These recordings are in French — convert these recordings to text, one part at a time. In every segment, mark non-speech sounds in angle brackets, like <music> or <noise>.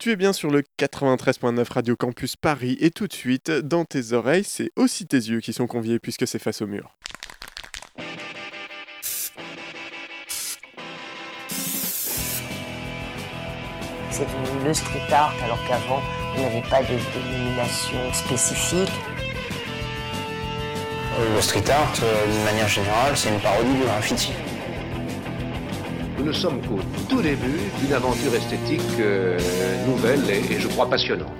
Tu es bien sur le 93.9 Radio Campus Paris et tout de suite, dans tes oreilles, c'est aussi tes yeux qui sont conviés puisque c'est face au mur. C'est devenu le street art alors qu'avant, il n'y avait pas de dénomination spécifique. Le street art, euh, d'une manière générale, c'est une parodie du graffiti. Nous ne sommes qu'au tout début d'une aventure esthétique euh, nouvelle et, et je crois passionnante.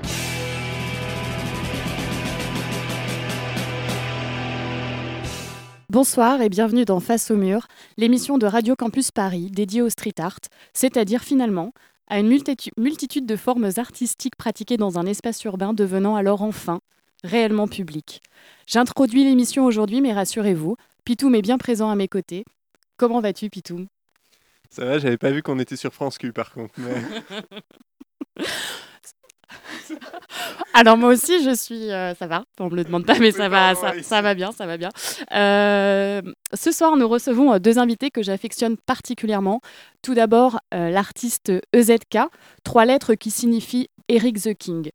Bonsoir et bienvenue dans Face au mur, l'émission de Radio Campus Paris dédiée au street art, c'est-à-dire finalement à une multitu- multitude de formes artistiques pratiquées dans un espace urbain devenant alors enfin réellement public. J'introduis l'émission aujourd'hui, mais rassurez-vous, Pitoum est bien présent à mes côtés. Comment vas-tu, Pitoum? Ça va, j'avais pas vu qu'on était sur France Q par contre. mais- <laughs> Alors moi aussi, je suis... euh, ça va, on me le demande pas, mais ça va, ça, va bien, ça va bien. Euh, ce soir, nous recevons euh, deux invités que j'affectionne particulièrement. Tout d'abord, euh, l'artiste EZK, trois lettres qui signifient Eric the King.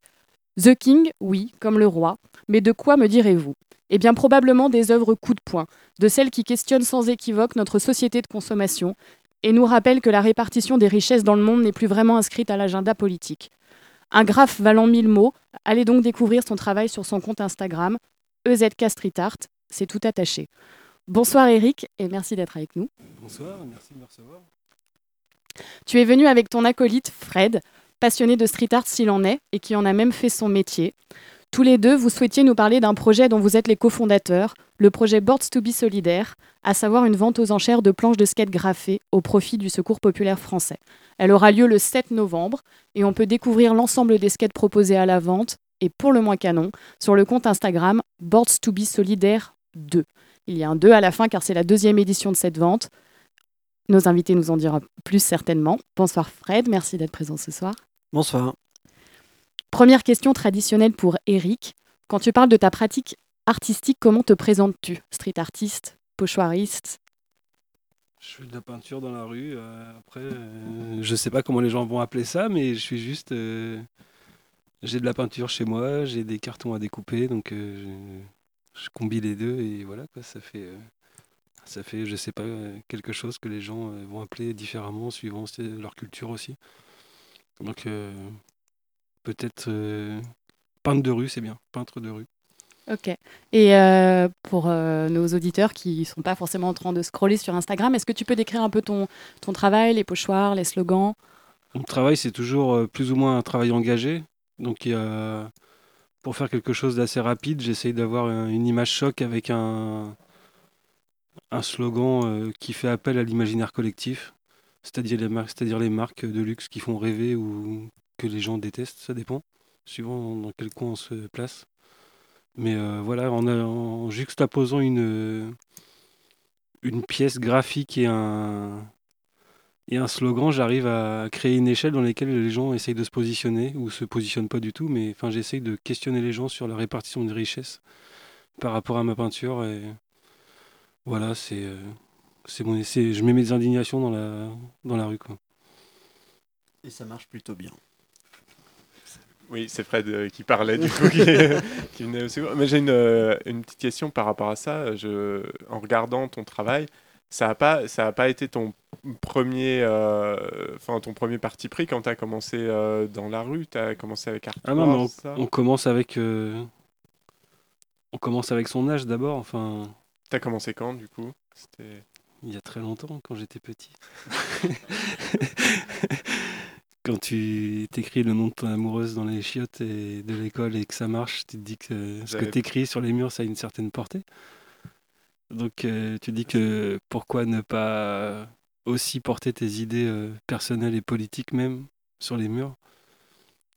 The King, oui, comme le roi, mais de quoi me direz-vous? Eh bien probablement des œuvres coup de poing, de celles qui questionnent sans équivoque notre société de consommation et nous rappellent que la répartition des richesses dans le monde n'est plus vraiment inscrite à l'agenda politique. Un graphe valant mille mots, allez donc découvrir son travail sur son compte Instagram, EZK Street Art, c'est tout attaché. Bonsoir Eric et merci d'être avec nous. Bonsoir, merci de me recevoir. Tu es venu avec ton acolyte Fred, passionné de street art s'il en est et qui en a même fait son métier. Tous les deux, vous souhaitiez nous parler d'un projet dont vous êtes les cofondateurs, le projet Boards to be Solidaire, à savoir une vente aux enchères de planches de skate graffées au profit du Secours populaire français. Elle aura lieu le 7 novembre et on peut découvrir l'ensemble des skates proposés à la vente et pour le moins canon sur le compte Instagram Boards to be Solidaire 2. Il y a un 2 à la fin car c'est la deuxième édition de cette vente. Nos invités nous en diront plus certainement. Bonsoir Fred, merci d'être présent ce soir. Bonsoir. Première question traditionnelle pour Eric. Quand tu parles de ta pratique artistique, comment te présentes-tu? Street artiste, pochoiriste? Je fais de la peinture dans la rue. euh, après, euh, je sais pas comment les gens vont appeler ça, mais je suis juste. euh, j'ai de la peinture chez moi, j'ai des cartons à découper, donc je, combine les deux et voilà ça fait. ça fait, je sais pas, quelque chose que les gens vont appeler différemment suivant leur culture aussi. Donc peut-être euh, peintre de rue, c'est bien, peintre de rue. Ok. Et euh, pour euh, nos auditeurs qui ne sont pas forcément en train de scroller sur Instagram, est-ce que tu peux décrire un peu ton, ton travail, les pochoirs, les slogans? Mon travail, c'est toujours euh, plus ou moins un travail engagé. Donc, pour faire quelque chose d'assez rapide, j'essaye d'avoir un- une image choc avec un, un slogan qui fait appel à l'imaginaire collectif, c'est-à-dire les, marques, c'est-à-dire les marques de luxe qui font rêver ou que les gens détestent, ça dépend, suivant dans quel coin on se place. Mais euh, voilà, en, en juxtaposant une, une pièce graphique et un, slogan, j'arrive à créer une échelle dans laquelle les gens essayent de se positionner ou se positionnent pas du tout, mais enfin j'essaye de questionner les gens sur la répartition des richesses par rapport à ma peinture voilà, c'est euh, mon c'est- je mets mes indignations dans la dans la rue quoi. Et ça marche plutôt bien. Oui, c'est Fred euh, qui parlait du <laughs> coup, qui, qui venait au secours. Mais j'ai une, euh, une petite question par rapport à ça. Je, en regardant ton travail, ça n'a pas, ça a pas été ton premier, euh, enfin ton premier parti pris quand tu as commencé euh, dans la rue? Tu as commencé avec Art Ah non, mais on, ça? on commence avec euh, on commence avec son âge d'abord, enfin T'as commencé quand du coup? C'était- il y a très longtemps quand j'étais petit. <laughs> quand tu t'écris le nom de ton amoureuse dans les chiottes et de l'école et que ça marche, tu te dis que ce que tu écris sur les murs, ça a une certaine portée. Donc euh, tu dis que pourquoi ne pas aussi porter tes idées euh, personnelles et politiques même sur les murs?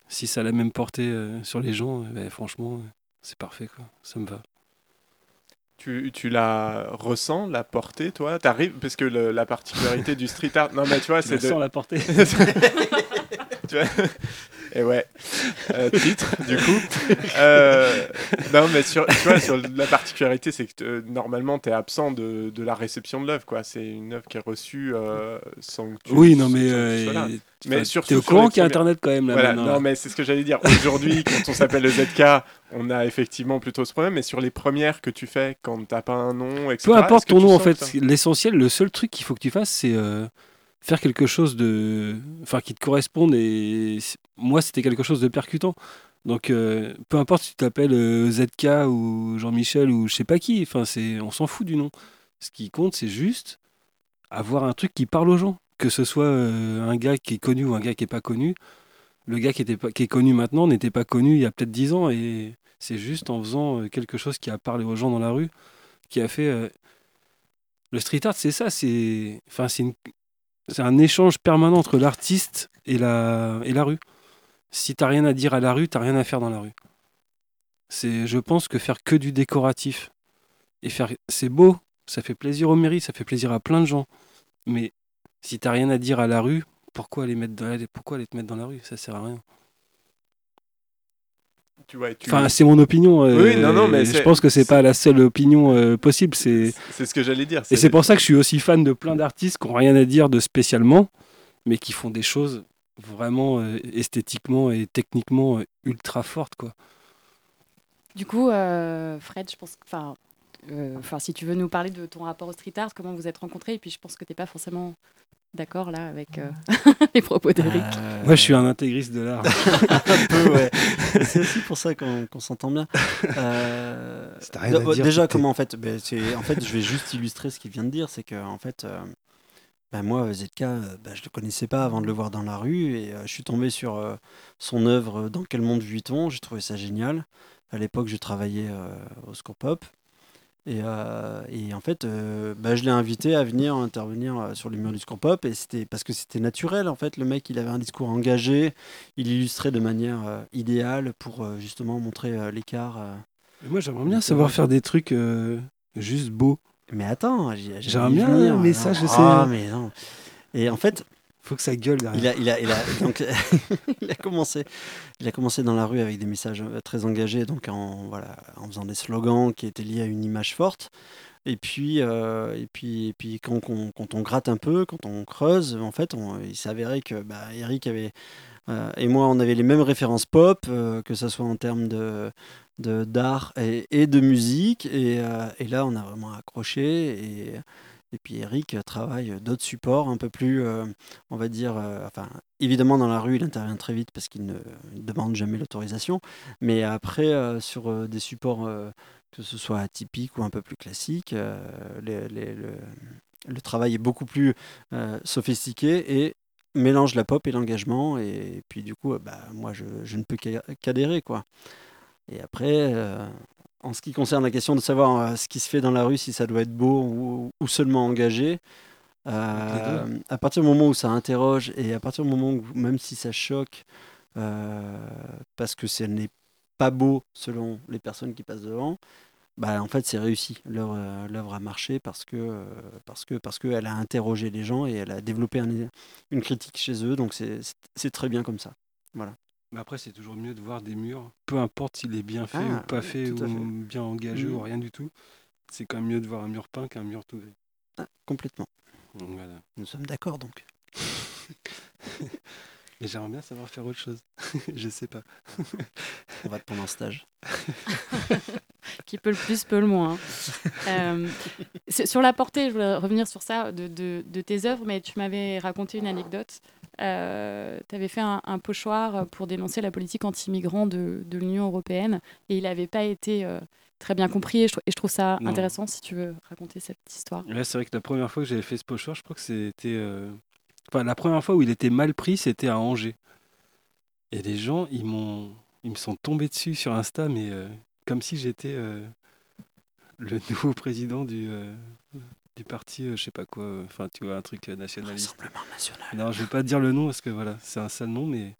Si ça a la même portée euh, sur les gens, euh, ben, franchement, c'est parfait, quoi. ça me va. Tu, tu la ressens, la portée, toi? T'arrives parce que le- la particularité du street art, non mais tu vois, Tu c'est la de, sens la portée <laughs> <laughs> tu vois <laughs> Et ouais, euh, <laughs> titre, du coup. Euh, <laughs> non, mais sur, tu vois, sur la particularité, c'est que euh, normalement, tu es absent de, de la réception de l'œuvre. quoi. C'est une œuvre qui est reçue euh, sans que tu Oui, non, mais. euh, Mais T'es au courant qu'il y a Internet quand même là Voilà, maintenant, non, mais c'est ce que j'allais dire. Aujourd'hui, quand on s'appelle le ZK, on a effectivement plutôt ce problème. Mais sur les premières que tu fais, quand t'as pas un nom, etc. Peu importe ton nom, en fait, l'essentiel, le seul truc qu'il faut que tu fasses, c'est euh, faire quelque chose de. Enfin, qui te corresponde. Et moi, c'était quelque chose de percutant. Donc, euh, peu importe si tu t'appelles euh, ZK ou Jean-Michel ou je sais pas qui, enfin, c'est, on s'en fout du nom. Ce qui compte, c'est juste avoir un truc qui parle aux gens. Que ce soit euh, un gars qui est connu ou un gars qui est pas connu. Le gars qui, était pas, qui est connu maintenant n'était pas connu il y a peut-être 10 ans. Et c'est juste en faisant quelque chose qui a parlé aux gens dans la rue qui a fait. le street art, c'est ça, c'est enfin, c'est une- c'est un échange permanent entre l'artiste et la, et la rue. Si t'as rien à dire à la rue, t'as rien à faire dans la rue. C'est, je pense que faire que du décoratif et faire, c'est beau, ça fait plaisir aux mairies, ça fait plaisir à plein de gens. Mais si t'as rien à dire à la rue, pourquoi aller mettre pourquoi aller te mettre dans la rue? Ça sert à rien. Tu vois, tu- Enfin, c'est mon opinion. euh, Oui, non, non, mais je pense que c'est pas la seule opinion euh, possible. C'est c'est ce que j'allais dire. Et c'est pour ça que je suis aussi fan de plein d'artistes qui n'ont rien à dire de spécialement, mais qui font des choses vraiment euh, esthétiquement et techniquement euh, ultra fortes. Quoi. Du coup, euh, Fred, je pense que, enfin, euh, enfin, si tu veux nous parler de ton rapport au street art, comment vous êtes rencontrés, et puis je pense que t'es pas forcément d'accord là avec euh, <laughs> les propos d'Eric. Euh, Moi, je suis un intégriste de l'art. <laughs> un peu, ouais. <laughs> C'est aussi pour ça qu'on s'entend bien. Euh, rien à d- dire, déjà, comment en fait ben, En fait, je vais juste illustrer ce qu'il vient de dire. C'est que, en fait, euh, ben, moi, ZK, ben, je le connaissais pas avant de le voir dans la rue. Et euh, je suis tombé sur euh, son œuvre Dans quel monde vit-on? J'ai trouvé ça génial. À l'époque, je travaillais euh, au Scopop. Et, euh, et en fait, euh, bah, je l'ai invité à venir intervenir euh, sur les murs du Scopop. Et c'était parce que c'était naturel. En fait, le mec, il avait un discours engagé. Il illustrait de manière euh, idéale pour justement montrer l'écart. moi, j'aimerais bien savoir faire des trucs juste beaux. Mais attends, J'aimerais bien, je sais. Ah, mais non. Et en fait, Faut que ça gueule <laughs> il a, commencé, il a commencé dans la rue avec des messages euh, très engagés, donc en, voilà, en faisant des slogans qui étaient liés à une image forte. Et puis, euh, et puis, et puis quand, on- gratte un peu, quand on creuse, en fait, on- il s'avérait que bah, Eric avait, euh, et moi, on avait les mêmes références pop, que ce soit en termes de d'art et, de musique. Et, et là, on a vraiment accroché. Et, et puis Eric travaille d'autres supports un peu plus, euh, on va dire, euh, enfin, évidemment dans la rue, il intervient très vite parce qu'il ne demande jamais l'autorisation. Mais après, euh, sur des supports, que ce soit atypiques ou un peu plus classiques, le, travail est beaucoup plus sophistiqué et mélange la pop et l'engagement. Et, puis du coup, bah, moi, je, je ne peux qu'a- qu'adhérer, quoi. Et après, en ce qui concerne la question de savoir euh, ce qui se fait dans la rue, si ça doit être beau ou, ou seulement engagé, euh, à partir du moment où ça interroge et à partir du moment où, même si ça choque, euh, parce que ce n'est pas beau selon les personnes qui passent devant, bah, en fait, c'est réussi. L'œuvre a marché parce que parce que parce qu'elle a interrogé les gens et elle a développé un- une critique chez eux. Donc c'est très bien comme ça. Voilà. Mais après, c'est toujours mieux de voir des murs, peu importe s'il est bien fait Ah, ou pas oui, fait, ou fait. bien engagé Mhm. ou rien du tout. C'est quand même mieux de voir un mur peint qu'un mur tout gris. Ah, complètement. Donc, voilà. Nous sommes d'accord donc. <laughs> Mais j'aimerais bien savoir faire autre chose. <laughs> je sais pas. <laughs> On va te prendre un stage. qui peut le plus, peut le moins. Euh, sur la portée, je voulais revenir sur ça, de, de- de tes œuvres, mais tu m'avais raconté une anecdote. Tu avais fait un, un pochoir pour dénoncer la politique anti-migrant de, de l'Union européenne, et il n'avait pas été euh, très bien compris, et je, trou- et je trouve ça Non. intéressant si tu veux raconter cette histoire. Ouais, c'est vrai que la première fois que j'avais fait ce pochoir, je crois que c'était. euh, Enfin, la première fois où il était mal pris, c'était à Angers. Et les gens, ils m'ont, ils me sont tombés dessus sur Insta, mais euh, comme si j'étais euh, le <laughs> nouveau président du, euh, du parti, euh, je sais pas quoi. euh, Enfin, tu vois, un truc euh, nationaliste. Rassemblement national. Non, je vais pas te dire le nom parce que voilà, c'est un sale nom, mais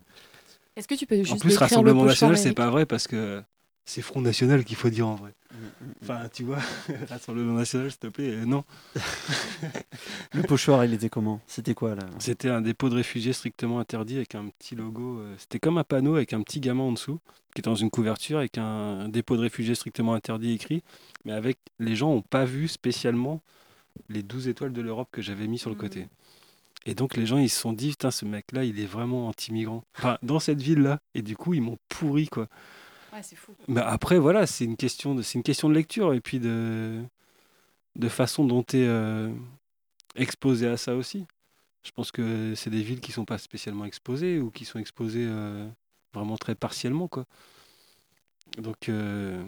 Est-ce que tu peux juste en plus, Rassemblement national, c'est pas vrai parce que c'est Front National qu'il faut dire en vrai. Mm, mm, mm. Enfin, tu vois, <laughs> Rassemblement National, s'il te plaît, euh, non. <laughs> Le pochoir, il était comment? C'était quoi là? C'était un dépôt de réfugiés strictement interdit avec un petit logo. euh, C'était comme un panneau avec un petit gamin en dessous, qui était dans une couverture avec un, un dépôt de réfugiés strictement interdit écrit. Mais avec les gens n'ont pas vu spécialement les 12 étoiles de l'Europe que j'avais mis sur le Mhm. côté. Et donc les gens ils se sont dit putain ce mec là il est vraiment anti-migrant. Enfin dans cette ville là et du coup ils m'ont pourri quoi. Ouais, c'est fou. Mais après, voilà, c'est une question de, c'est une question de lecture et puis de, de façon dont tu es exposé à ça aussi. Je pense que c'est des villes qui sont pas spécialement exposées ou qui sont exposées euh, vraiment très partiellement, quoi. Donc, euh,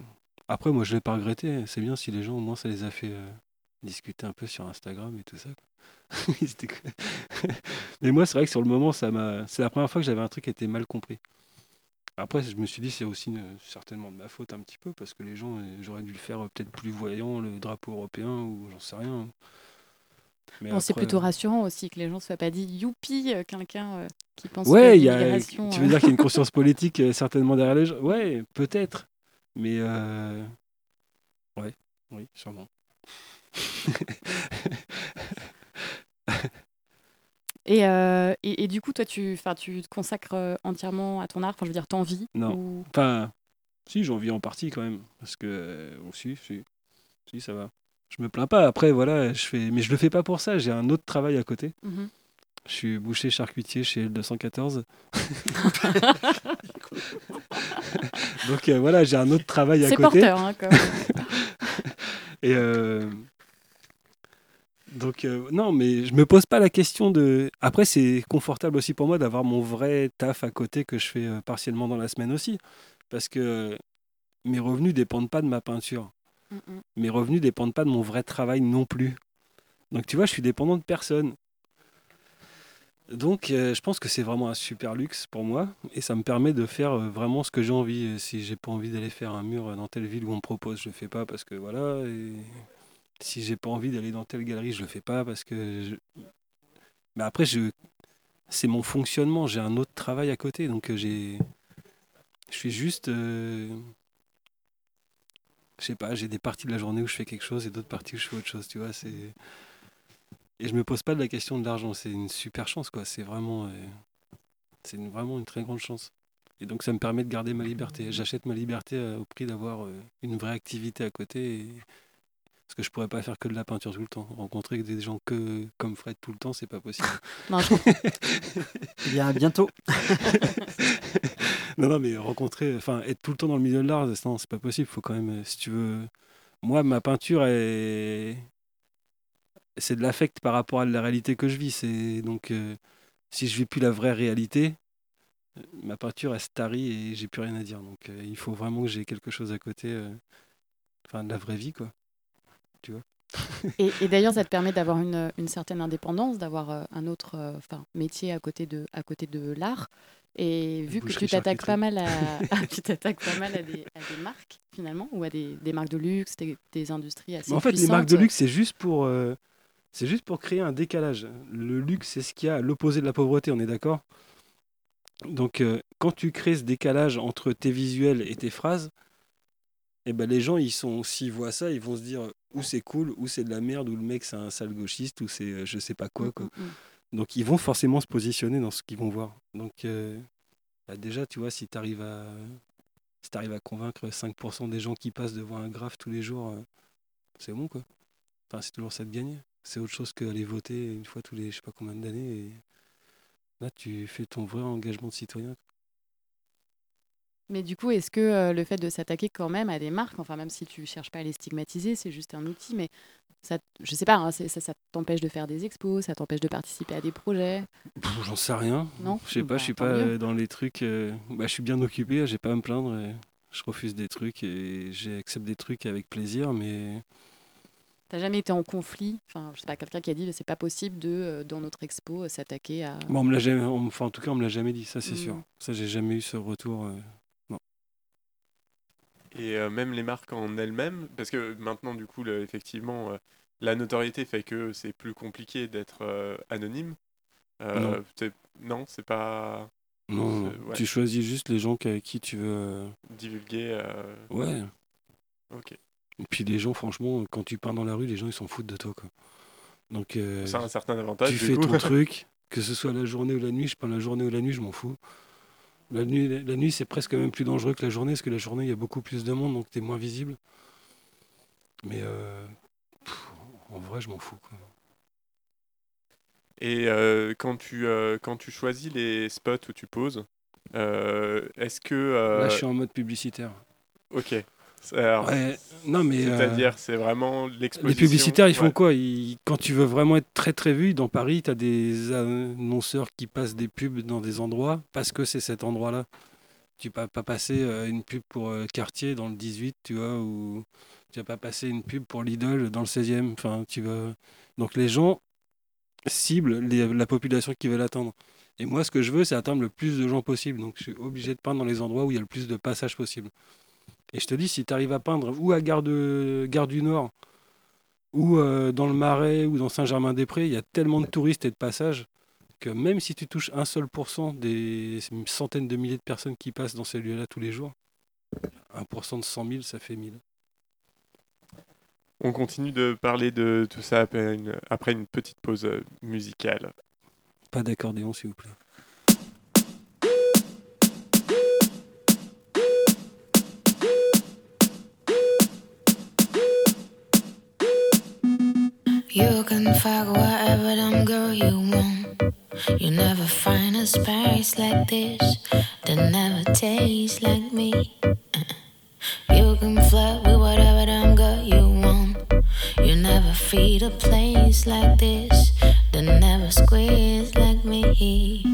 après, moi, je l'ai pas regretté. C'est bien si les gens, au moins, ça les a fait euh, discuter un peu sur Instagram et tout ça. <laughs> <laughs> Mais moi, c'est vrai que sur le moment, ça m'a. C'est la première fois que j'avais un truc qui était mal compris. Après, je me suis dit, c'est aussi une- certainement de ma faute un petit peu, parce que les gens, euh, j'aurais dû le faire euh, peut-être plus voyant, le drapeau européen, ou j'en sais rien. Mais Bon, c'est plutôt rassurant aussi que les gens ne soient pas dit youpi, euh, quelqu'un euh, qui pense que Ouais, il y a, tu euh, veux dire qu'il y a une <laughs> conscience politique euh, certainement derrière les gens? Ouais, peut-être. Mais euh, ouais, oui, sûrement. Et, euh, et, et du coup, toi, tu, tu te consacres euh, entièrement à ton art, enfin, je veux dire, t'envies Non. ou... Enfin, si, j'en vis en partie quand même. Parce que, euh, si, si, ça va. Je me plains pas. Après, voilà, je fais. Mais je le fais pas pour ça. J'ai un autre travail à côté. Mhm. Je suis boucher charcutier chez L214. <laughs> <laughs> Donc euh, voilà, j'ai un autre travail à C'est côté. porteur, hein, quand même. <laughs> Et donc euh, non, mais je me pose pas la question de. Après, c'est confortable aussi pour moi d'avoir mon vrai taf à côté que je fais euh, partiellement dans la semaine aussi, parce que mes revenus dépendent pas de ma peinture. Mm, mm. Mes revenus dépendent pas de mon vrai travail non plus. Donc tu vois, je suis dépendant de personne. Donc euh, je pense que c'est vraiment un super luxe pour moi et ça me permet de faire euh, vraiment ce que j'ai envie. Si j'ai pas envie d'aller faire un mur dans telle ville où on me propose, je le fais pas parce que voilà. Et si j'ai pas envie d'aller dans telle galerie, je le fais pas parce que. je- Mais après, c'est mon fonctionnement. J'ai un autre travail à côté, donc euh, j'ai. Je suis juste. euh, Je sais pas, j'ai des parties de la journée où je fais quelque chose et d'autres parties où je fais autre chose, tu vois. C'est. Et je me pose pas de la question de l'argent. C'est une super chance, quoi. C'est vraiment. euh, C'est vraiment une très grande chance. Et donc ça me permet de garder ma liberté. J'achète ma liberté au prix d'avoir une vraie activité à côté. Parce que je pourrais pas faire que de la peinture tout le temps. Rencontrer des gens que comme Fred tout le temps, c'est pas possible. <laughs> Non, je. <laughs> Eh bien, à bientôt. <laughs> non, non, mais rencontrer, enfin, être tout le temps dans le milieu de l'art, c'est- non, c'est pas possible. Faut quand même, euh, si tu veux. Moi, ma peinture est. C'est de l'affect par rapport à la réalité que je vis. C'est donc, euh, si je vis plus la vraie réalité, euh, ma peinture, elle se tarit et j'ai plus rien à dire. Donc, euh, il faut vraiment que j'ai quelque chose à côté. euh, Enfin, de la vraie vie, quoi. Et, et d'ailleurs, ça te permet d'avoir une, une certaine indépendance, d'avoir euh, un autre euh, 'fin, métier à côté de, à côté de l'art. Et vu que tu t'attaques pas mal à, <laughs> <laughs> tu t'attaques pas mal à des, à des marques finalement, ou à des, des marques de luxe, des, des industries assez Mais en fait, les marques de luxe, c'est juste pour, euh, c'est juste pour créer un décalage. Le luxe, c'est ce qu'il y a à l'opposé de la pauvreté, on est d'accord? Donc, euh, quand tu crées ce décalage entre tes visuels et tes phrases, eh ben, les gens, ils sont, s'ils voient ça, ils vont se dire ou c'est cool, ou c'est de la merde, ou le mec, c'est un sale gauchiste, ou c'est euh, je sais pas quoi. Mm, quoi. mm, mm. Donc, ils vont forcément se positionner dans ce qu'ils vont voir. Donc, euh, bah, déjà, tu vois, si tu arrives à, si t'arrives à convaincre 5% des gens qui passent devant un graphe tous les jours, euh, c'est bon, quoi. Enfin, c'est toujours ça de gagner. C'est autre chose qu'aller voter une fois tous les je sais pas combien d'années. Et là, tu fais ton vrai engagement de citoyen. Mais du coup, est-ce que euh, le fait de s'attaquer quand même à des marques, enfin même si tu cherches pas à les stigmatiser, c'est juste un outil, mais ça, je sais pas, hein, ça, ça t'empêche de faire des expos, ça t'empêche de participer à des projets? J'en sais rien. Non? Je sais pas, Bah, je suis pas mieux. dans les trucs. euh, Bah, je suis bien occupé, j'ai pas à me plaindre. et Je refuse des trucs et j'accepte des trucs avec plaisir, mais T'as jamais été en conflit? Enfin, je sais pas, quelqu'un qui a dit c'est pas possible de, euh, dans notre expo, euh, s'attaquer à. bon, on me l'a jamais. on- Enfin, en tout cas, on me l'a jamais dit, ça c'est Mm. sûr. Ça, j'ai jamais eu ce retour. euh. Et euh, même les marques en elles-mêmes, parce que maintenant, du coup, effectivement, euh, la notoriété fait que c'est plus compliqué d'être euh, anonyme. Non. c'est- non, c'est pas. Non, ouais. tu choisis juste les gens avec qui tu veux. Divulguer. Ouais. Ok. Et puis les gens, franchement, quand tu peins dans la rue, les gens ils s'en foutent de toi. Quoi. Donc Ça a un certain avantage. tu fais coup. ton <laughs> truc, que ce soit la journée ou la nuit. Je peins la journée ou la nuit, je m'en fous. La nuit, la nuit c'est presque même plus dangereux que la journée, parce que la journée il y a beaucoup plus de monde, donc tu es moins visible. Mais euh, pff, en vrai, je m'en fous. Quoi. Et euh, quand, tu, euh, quand tu choisis les spots où tu poses, euh, est-ce que. euh, Là, je suis en mode publicitaire. Ok. Alors, Ouais, non, mais. euh, C'est-à-dire, c'est vraiment l'exposition. Les publicitaires, ils font Ouais. quoi? Ils- Quand tu veux vraiment être très très vu, dans Paris, tu as des annonceurs qui passent des pubs dans des endroits parce que c'est cet endroit-là. Tu vas pas passer euh, une pub pour euh, Cartier dans le 18, tu vois, ou tu vas pas passer une pub pour Lidl dans le 16e. Enfin, tu vas... Donc les gens ciblent les- la population qu'ils veulent atteindre. Et moi, ce que je veux, c'est atteindre le plus de gens possible. Donc je suis obligé de peindre dans les endroits où il y a le plus de passages possible. Et je te dis, si tu arrives à peindre ou à Gare, de, Gare du Nord, ou euh, dans le Marais, ou dans Saint-Germain-des-Prés, il y a tellement de touristes et de passages que même si tu touches un seul pourcent des centaines de milliers de personnes qui passent dans ces lieux-là tous les jours, 1% de 100 000, ça fait 1000. On continue de parler de tout ça après une, après une petite pause euh, musicale. Pas d'accordéon, s'il vous plaît. You can fuck whatever damn girl you want. You never find a space like this that never tastes like me. Uh-uh. You can flirt with whatever damn girl you want. You never feed a place like this that never squeeze like me.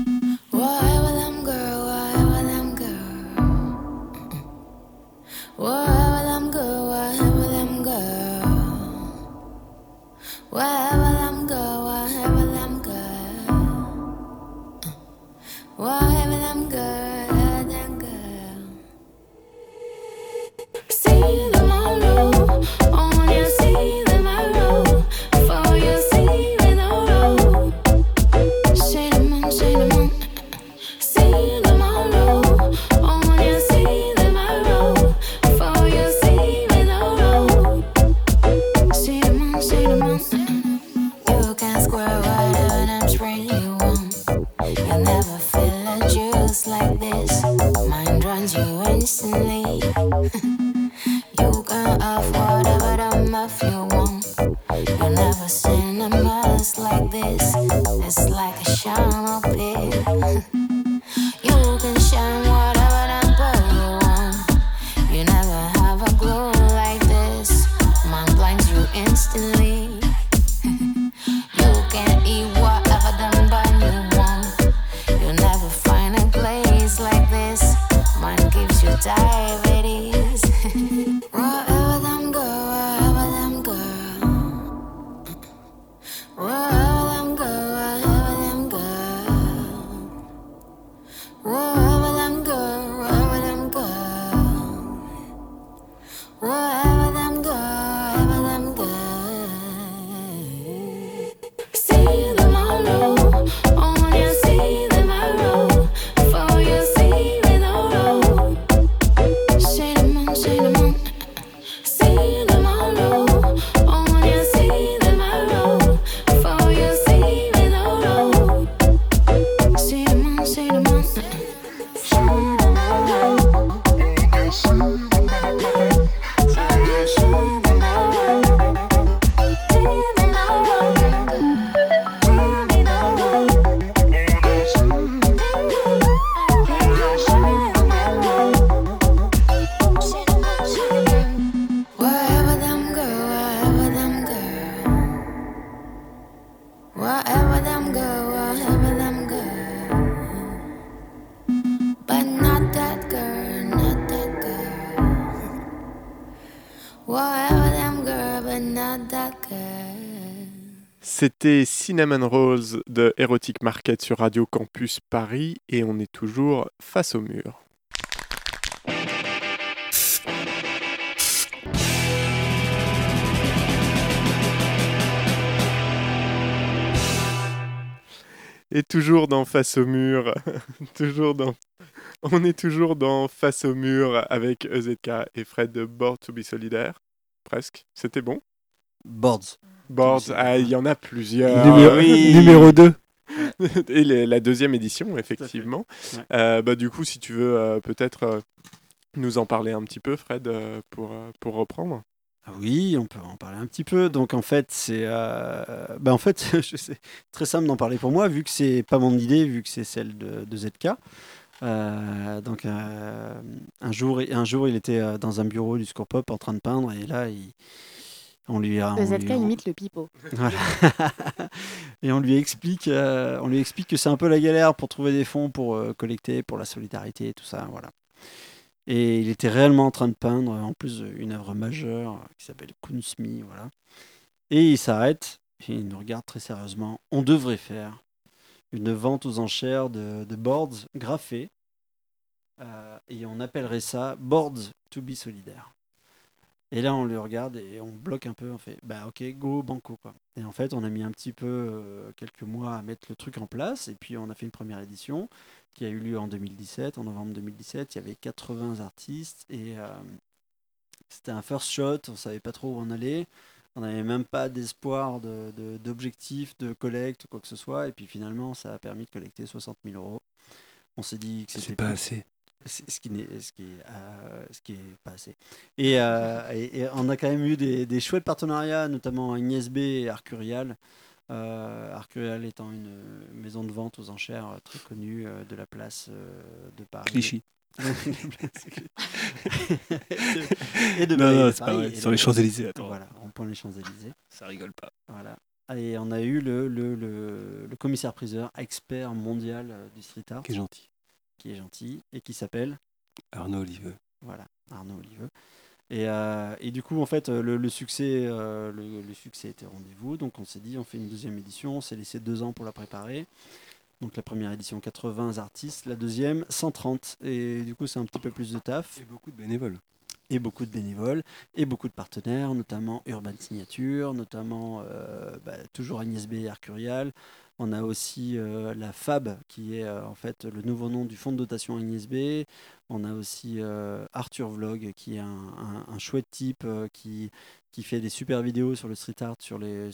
C'était Cinnamon Rolls de Erotic Market sur Radio Campus Paris et on est toujours face au mur. Et toujours dans Face au mur. <laughs> toujours dans... On est toujours dans Face au mur avec EZK et Fred de Board to be solidaire. Presque. C'était bon. Boards. Boards, ah, il y en a plusieurs. numéro, oui. numéro 2. <laughs> et les- la deuxième édition, effectivement. Ouais. Euh, bah, du coup, si tu veux euh, peut-être euh, nous en parler un petit peu, Fred, pour, pour reprendre. Ah Oui, on peut en parler un petit peu. Donc en fait, c'est, euh, bah, en fait, <laughs> très simple d'en parler pour moi, vu que c'est pas mon idée, vu que c'est celle de, de ZK. Euh, donc euh, un jour, un jour, il était dans un bureau du Score Pop en train de peindre, et là, il, on lui a, on Le lui- ZK on- le pipeau. Voilà. <laughs> et on lui explique, euh, on lui explique que c'est un peu la galère pour trouver des fonds pour euh, collecter, pour la solidarité et tout ça, voilà. Et il était réellement en train de peindre, en plus une œuvre majeure euh, qui s'appelle Kunsmi, voilà. Et il s'arrête et il nous regarde très sérieusement. On devrait faire une vente aux enchères de, de boards graffés euh, et on appellerait ça boards to be solidaire. Et là, on le regarde et on bloque un peu. On fait, bah ok, go, banco. Quoi. Et en fait, on a mis un petit peu, euh, quelques mois à mettre le truc en place. Et puis, on a fait une première édition qui a eu lieu en 2017. En novembre 2017, il y avait 80 artistes. Et euh, c'était un first shot. On savait pas trop où on allait. On n'avait même pas d'espoir de- de- d'objectif, de, collecte ou quoi que ce soit. Et puis finalement, ça a permis de collecter 60 000 euros. On s'est dit que c'était pas assez. Ce qui n'est ce qui est, euh, ce qui est pas assez et, euh, et- et on a quand même eu des, des chouettes partenariats notamment Agnès B et Arcurial euh, Arcurial étant une maison de vente aux enchères très connue euh, de la place euh, de Paris Clichy. <laughs> <laughs> et de Non, non, c'est pas vrai. Sur les Champs-Élysées, attends. voilà on point les Champs-Élysées Ça rigole pas. voilà et on a eu le, le, le, le commissaire priseur expert mondial du street art Qui est gentil. Qui est gentil et qui s'appelle Arnaud Oliveux. Voilà, Arnaud Oliveux. Et, euh, et du coup, en fait, le, le succès, euh, le, le succès était rendez-vous. Donc, on s'est dit, on fait une deuxième édition. On s'est laissé deux ans pour la préparer. Donc, la première édition, 80 artistes. La deuxième, 130. Et du coup, c'est un petit peu plus de taf. Et beaucoup de bénévoles. Et beaucoup de bénévoles. Et beaucoup de partenaires, notamment Urban Signature, notamment euh, bah, toujours Agnès B et Arcurial. On a aussi euh, la FAB, qui est euh, en fait le nouveau nom du fonds de dotation Agnès B. On a aussi euh, Arthur Vlog, qui est un, chouette type qui, fait des super vidéos sur le street art sur, les,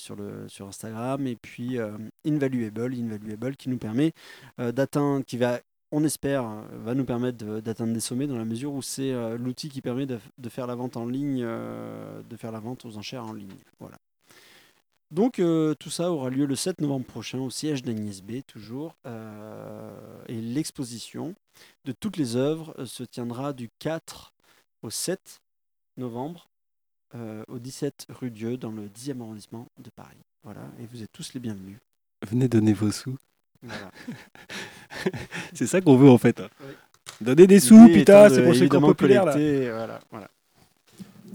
Instagram. Et puis Invaluable, Invaluable, qui nous permet d'atteindre, qui va, on espère, va nous permettre d'atteindre des sommets dans la mesure où c'est l'outil qui permet de, de faire la vente en ligne, de faire la vente aux enchères en ligne. Voilà. Donc euh, tout ça aura lieu le 7 novembre prochain au siège d'Agnès B, toujours. euh, et l'exposition de toutes les œuvres euh, se tiendra du 4 au 7 novembre au 17 rue Dieu dans le 10e arrondissement de Paris. Voilà, et vous êtes tous les bienvenus. Venez donner vos sous. Voilà. <laughs> C'est ça qu'on veut en fait. Oui. Donnez des sous, putain, de, c'est pour ceux qui là. collecter, voilà, voilà.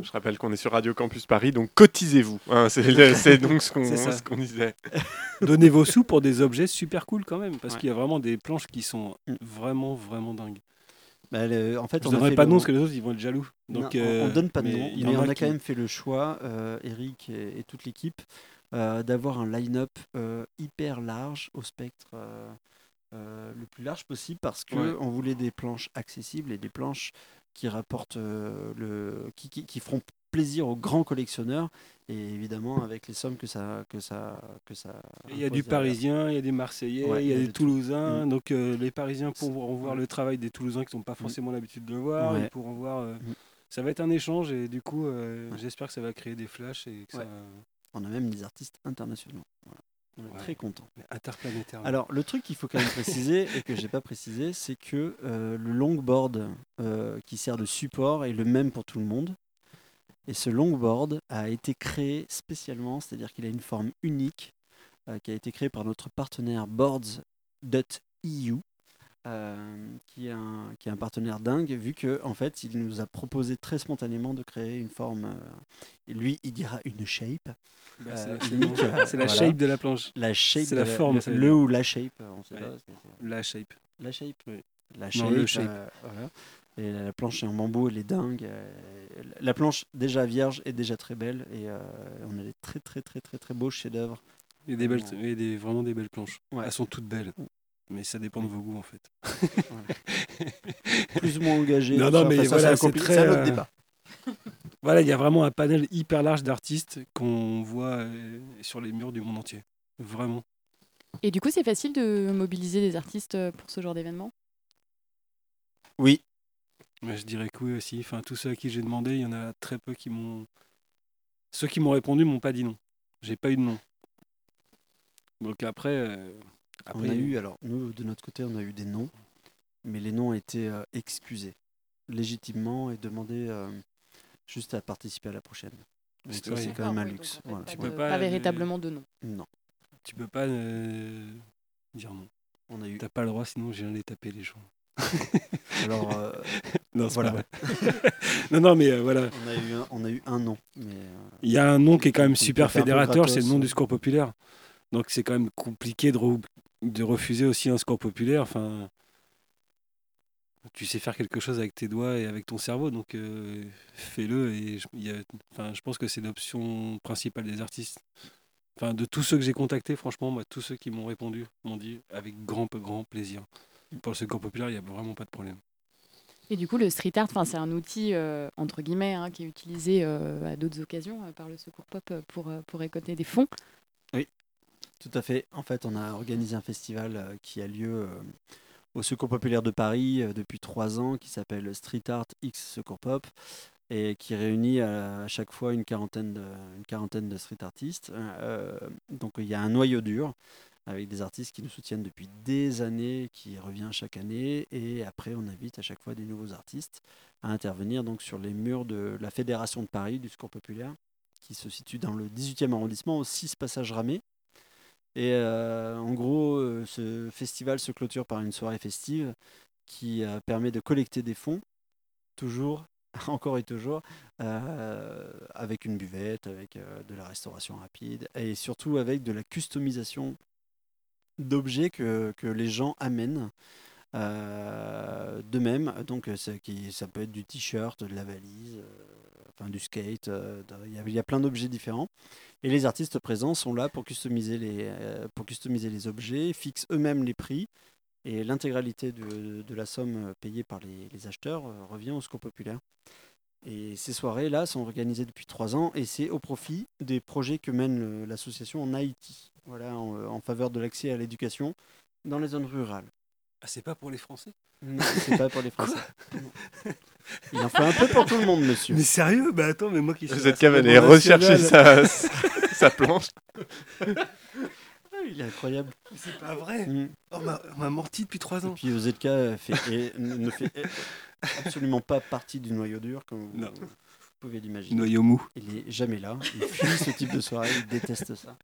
Je rappelle qu'on est sur Radio Campus Paris, donc cotisez-vous. hein, c'est le- <laughs> c'est donc ce qu'on C'est ça. ce qu'on disait. <laughs> Donnez vos sous pour des objets super cool quand même, parce Ouais. qu'il y a vraiment des planches qui sont vraiment, vraiment dingues. Bah, le- en fait, Je on a donnerai fait pas de nom parce que les autres ils vont être jaloux. Non, Donc, on- on, euh, donne pas de nom, mais on a qui- quand même fait le choix, euh, Eric et, et toute l'équipe, euh, d'avoir un line-up euh, hyper large au spectre euh, euh, le plus large possible parce que Ouais. on voulait des planches accessibles et des planches qui rapportent euh, le, qui, qui, qui feront plaisir aux grands collectionneurs et évidemment avec les sommes que ça que ça que ça. Il y a du. Parisien, il y a des Marseillais, Ouais, il y a il y a des. Toulousains. Mm. Donc euh, les Parisiens pourront voir le travail des Toulousains qui n'ont pas forcément l'habitude de le voir. Ouais. Ils pourront voir. euh, Mm. Ça va être un échange et du coup, euh, Ouais. j'espère que ça va créer des flashs et que ça On a même des artistes internationaux. Voilà. On est Ouais. très contents. interplanétaire. Alors, le truc qu'il faut quand même préciser et que j'ai pas précisé, c'est que euh, le longboard euh, qui sert de support est le même pour tout le monde. Et ce longboard a été créé spécialement, c'est-à-dire qu'il a une forme unique euh, qui a été créée par notre partenaire Boards.eu, euh, qui, est un, qui est un partenaire dingue, vu que en fait, il nous a proposé très spontanément de créer une forme. euh, et lui, il dira une shape. Bah, c'est euh, la, c'est la voilà. shape de la planche. La shape, C'est la forme, le, ou la shape, on sait Ouais. pas. c'est- La shape. la shape, Oui. La Non, shape, le shape. voilà. Et la, la planche est en bambou, elle est dingue. la planche déjà vierge est déjà très belle et on a des très très très très très beaux chefs-d'œuvre a des belles, Vraiment. des, vraiment des belles planches. Ouais. Elles sont toutes belles. Mais ça dépend de vos goûts en fait. Plus ou moins engagé. Non, non, mais ça, voilà, c'est très, c'est euh, débat. <laughs> Voilà, il y a vraiment un panel hyper large d'artistes qu'on voit euh, sur les murs du monde entier. Vraiment. Et du coup, c'est facile de mobiliser des artistes euh, pour ce genre d'événement? Oui, Ouais, je dirais que oui aussi. Enfin, tous ceux à qui j'ai demandé, il y en a très peu qui m'ont. Ceux qui m'ont répondu m'ont pas dit non. J'ai pas eu de nom. Donc après, euh, on a eu, alors nous, de notre côté, on a eu des noms, mais les noms ont été euh, excusés légitimement et demandé euh, juste à participer à la prochaine. Donc C'est ça, vrai. c'est quand même un luxe. Voilà. Tu peux pas, pas euh, véritablement de nom. Non, tu peux pas euh, dire non. on a eu. T'as pas le droit, sinon je viens les taper les gens. <laughs> Alors, euh, <laughs> Non, c'est Voilà. pas vrai. <laughs> non, non, mais euh, voilà. on a eu un, on a eu un nom, mais euh, Il y a un nom qui est quand même super fédérateur, c'est le nom du score populaire. Donc c'est quand même compliqué de, re- de refuser aussi un score populaire. Enfin, tu sais faire quelque chose avec tes doigts et avec ton cerveau, donc euh, fais-le. Et je, pense que c'est l'option principale des artistes. Enfin, de tous ceux que j'ai contactés, franchement, tous ceux qui m'ont répondu m'ont dit avec grand, grand plaisir. Pour le score populaire, il n'y a vraiment pas de problème. Et du coup, le street art, c'est un outil euh, entre guillemets hein, qui est utilisé euh, à d'autres occasions par le Secours Pop pour, pour récolter des fonds. Tout à fait. En fait, on a organisé un festival euh, qui a lieu euh, au Secours Populaire de Paris euh, depuis trois ans, qui s'appelle Street Art X Secours Pop, et qui réunit à chaque fois une quarantaine de, street artistes. Donc il y a un noyau dur avec des artistes qui nous soutiennent depuis des années, qui revient chaque année, et après on invite à chaque fois des nouveaux artistes à intervenir donc sur les murs de la Fédération de Paris du Secours Populaire, qui se situe dans le 18e arrondissement, au 6 passage Ramée. Et euh, en gros, euh, ce festival se clôture par une soirée festive qui euh, permet de collecter des fonds, toujours, <laughs> encore et toujours, avec une buvette, avec de la restauration rapide et surtout avec de la customisation d'objets que, que les gens amènent euh, d'eux-mêmes. Donc euh, ça, peut être du t-shirt, de la valise, du skate, euh, il y a- plein d'objets différents. Et les artistes présents sont là pour customiser les, euh, pour customiser les objets, fixent eux-mêmes les prix, et l'intégralité de, la somme euh, payée par les, acheteurs revient au secours populaire. Et ces soirées-là sont organisées depuis trois ans, et c'est au profit des projets que mène l'association en Haïti, voilà, en faveur de l'accès à l'éducation dans les zones rurales. Ah, c'est pas pour les Français? Non, c'est pas pour les <laughs> Français. Il en faut un peu pour tout le monde, monsieur. Mais sérieux? Bah attends, mais moi qui suis Vous êtes capable d'aller Rassemblement rechercher sa, <laughs> sa planche. <laughs> Ah, Il est incroyable. C'est pas vrai Mm. Oh, On m'a- menti depuis trois Et ans. puis OZK euh, fait, et ne ne fait euh, absolument pas partie du noyau dur, comme vous, Non. vous pouvez l'imaginer. Noyau mou. Il est jamais là. Il fuit ce type de soirée. Il déteste ça.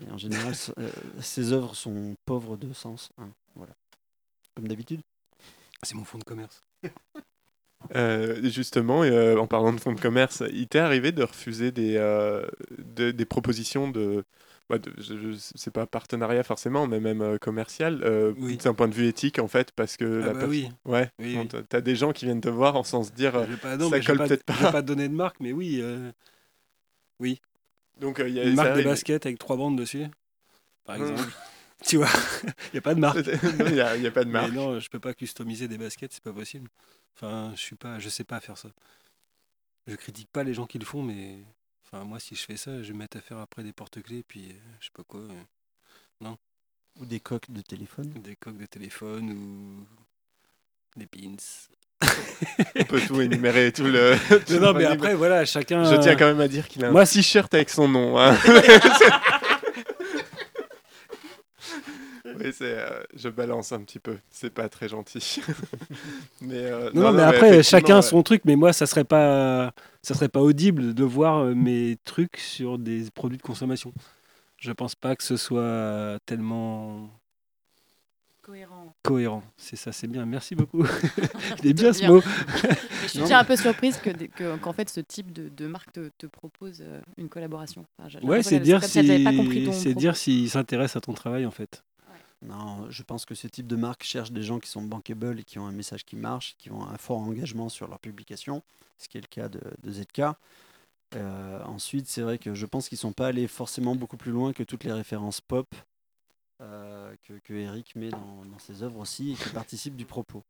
Et en général, euh, ses œuvres sont pauvres de sens. hein, voilà. Comme d'habitude. C'est mon fonds de commerce. <laughs> Euh, justement, euh, en parlant de fonds de commerce, il t'est arrivé de refuser des, euh, de- des propositions de, bah, de- je, je- c'est pas partenariat forcément, mais même euh, commercial, euh, Oui. d'un point de vue éthique en fait, parce que Ah la bah per- oui. ouais, Oui, oui. t'as- des gens qui viennent te voir en sans se dire, euh, pas, non, ça colle pas, peut-être je vais pas. pas donner de marque, mais oui. euh, donc euh, il y a une marque de basket avec trois bandes dessus, par Hum. exemple. Tu vois, <laughs> il n'y a pas de marque. <laughs> Non, il n'y a, il y a pas de Mais marque. non, je peux pas customiser des baskets, c'est pas possible. Enfin, je suis pas, je sais pas faire ça. Je critique pas les gens qui le font, mais enfin moi si je fais ça, je vais me mettre à faire après des porte-clés, puis euh, je sais pas quoi, euh, Ou des coques de téléphone. des coques de téléphone ou des pins. On peut tout <laughs> énumérer, tout le. tout Non, non, mais après voilà, chacun. Je tiens quand même à dire qu'il a un Moi, t-shirt avec son nom. hein. <laughs> oui, c'est, euh, je balance un petit peu. C'est pas très gentil. <laughs> mais, euh, Non, non, mais après, chacun ouais. son truc. Mais moi, ça serait pas, ça serait pas audible de voir euh, mes trucs sur des produits de consommation. Je pense pas que ce soit tellement Cohérent. cohérent. C'est ça, c'est bien. Merci beaucoup. <laughs> Il est bien ce Bien. mot. Je suis déjà un peu surprise que, que- qu'en fait ce type de, de marque te, te propose euh, une collaboration. Enfin, Ouais, c'est dire si c'est dire s'il s'intéresse à ton travail en fait. Non, je pense que ce type de marque cherche des gens qui sont bankable et qui ont un message qui marche, qui ont un fort engagement sur leur publication, ce qui est le cas de, ZK. Euh, ensuite, c'est vrai que je pense qu'ils sont pas allés forcément beaucoup plus loin que toutes les références pop euh, que, Eric met dans ses œuvres aussi et qui participent du propos.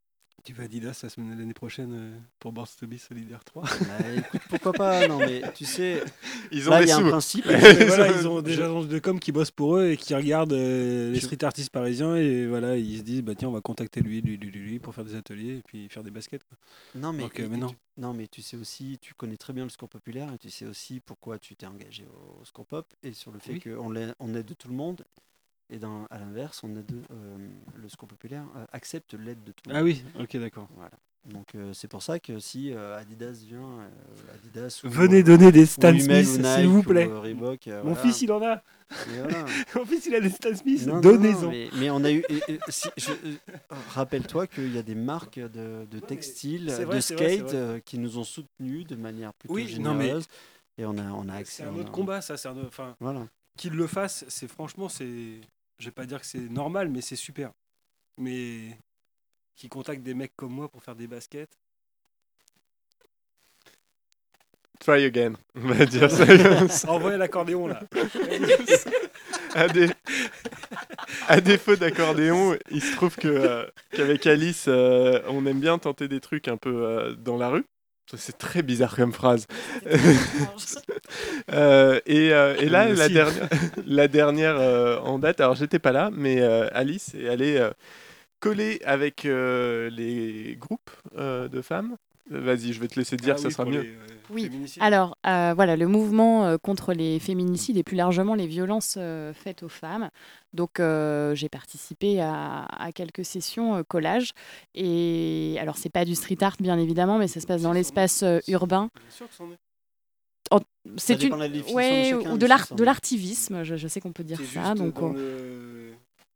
Tu vas à Adidas la semaine l'année prochaine euh, pour Born to Be Solidaire 3 Bah, écoute, pourquoi pas? Non, mais tu sais, <laughs> Ils ont là, des il y a un principe. <laughs> Voilà, ils ont des agences de com qui bossent pour eux et qui regardent euh, les street artistes parisiens et voilà, ils se disent bah tiens, on va contacter lui, lui, lui, lui, lui pour faire des ateliers et puis faire des baskets. quoi. Non mais, Donc, euh, mais non. tu- non, mais tu sais aussi, tu connais très bien le secours populaire et tu sais aussi pourquoi tu t'es engagé au, au secours pop et sur le fait Oui. qu'on on aide tout le monde. Et dans, à l'inverse, on aide, euh, le secours populaire euh, accepte l'aide de tout le monde. Ah oui, ok, d'accord. Voilà. Donc euh, c'est pour ça que si Adidas vient, Adidas ou, Venez donner des Stan Smith, s'il vous ou, plaît. Reebok, Mon voilà. fils, il en a. Voilà. <laughs> Mon fils, il a des Stan Smith. Donnez-en. mais, mais on a eu. et- et si- je- Rappelle-toi qu'il y a des marques de, de textiles, vrai, de skate vrai. qui nous ont soutenus de manière plutôt Oui, non, mais- généreuse. Et on a, on a accès. C'est un autre a- combat, ça. Un Enfin, Voilà. qu'il le fasse, c'est franchement, c'est. Je vais pas dire que c'est normal, mais c'est super. Mais qui contacte des mecs comme moi pour faire des baskets. Try again. On va dire ça. <laughs> Envoyez l'accordéon là. à, à défaut d'accordéon, il se trouve que, euh, qu'avec Alice, euh, on aime bien tenter des trucs un peu euh, dans la rue. C'est très bizarre comme phrase. <laughs> Euh, et, euh, et là, la dernière, <laughs> la dernière euh, en date, alors j'étais pas là, mais euh, Alice est allée euh, coller avec euh, les groupes euh, de femmes. Vas-y, je vais te laisser dire, Ah ça oui, sera mieux. les, euh, Oui. Alors, euh, voilà, le mouvement euh, contre les féminicides et plus largement les violences euh, faites aux femmes. Donc, euh, j'ai participé à, à quelques sessions euh, collage. Et alors, c'est pas du street art, bien évidemment, mais ça se passe dans l'espace euh, urbain. Bien sûr que c'en est. C'est une... de ouais, ou de l'art, l'artivisme, je, je sais qu'on peut dire T'es ça. Donc, dans euh, le...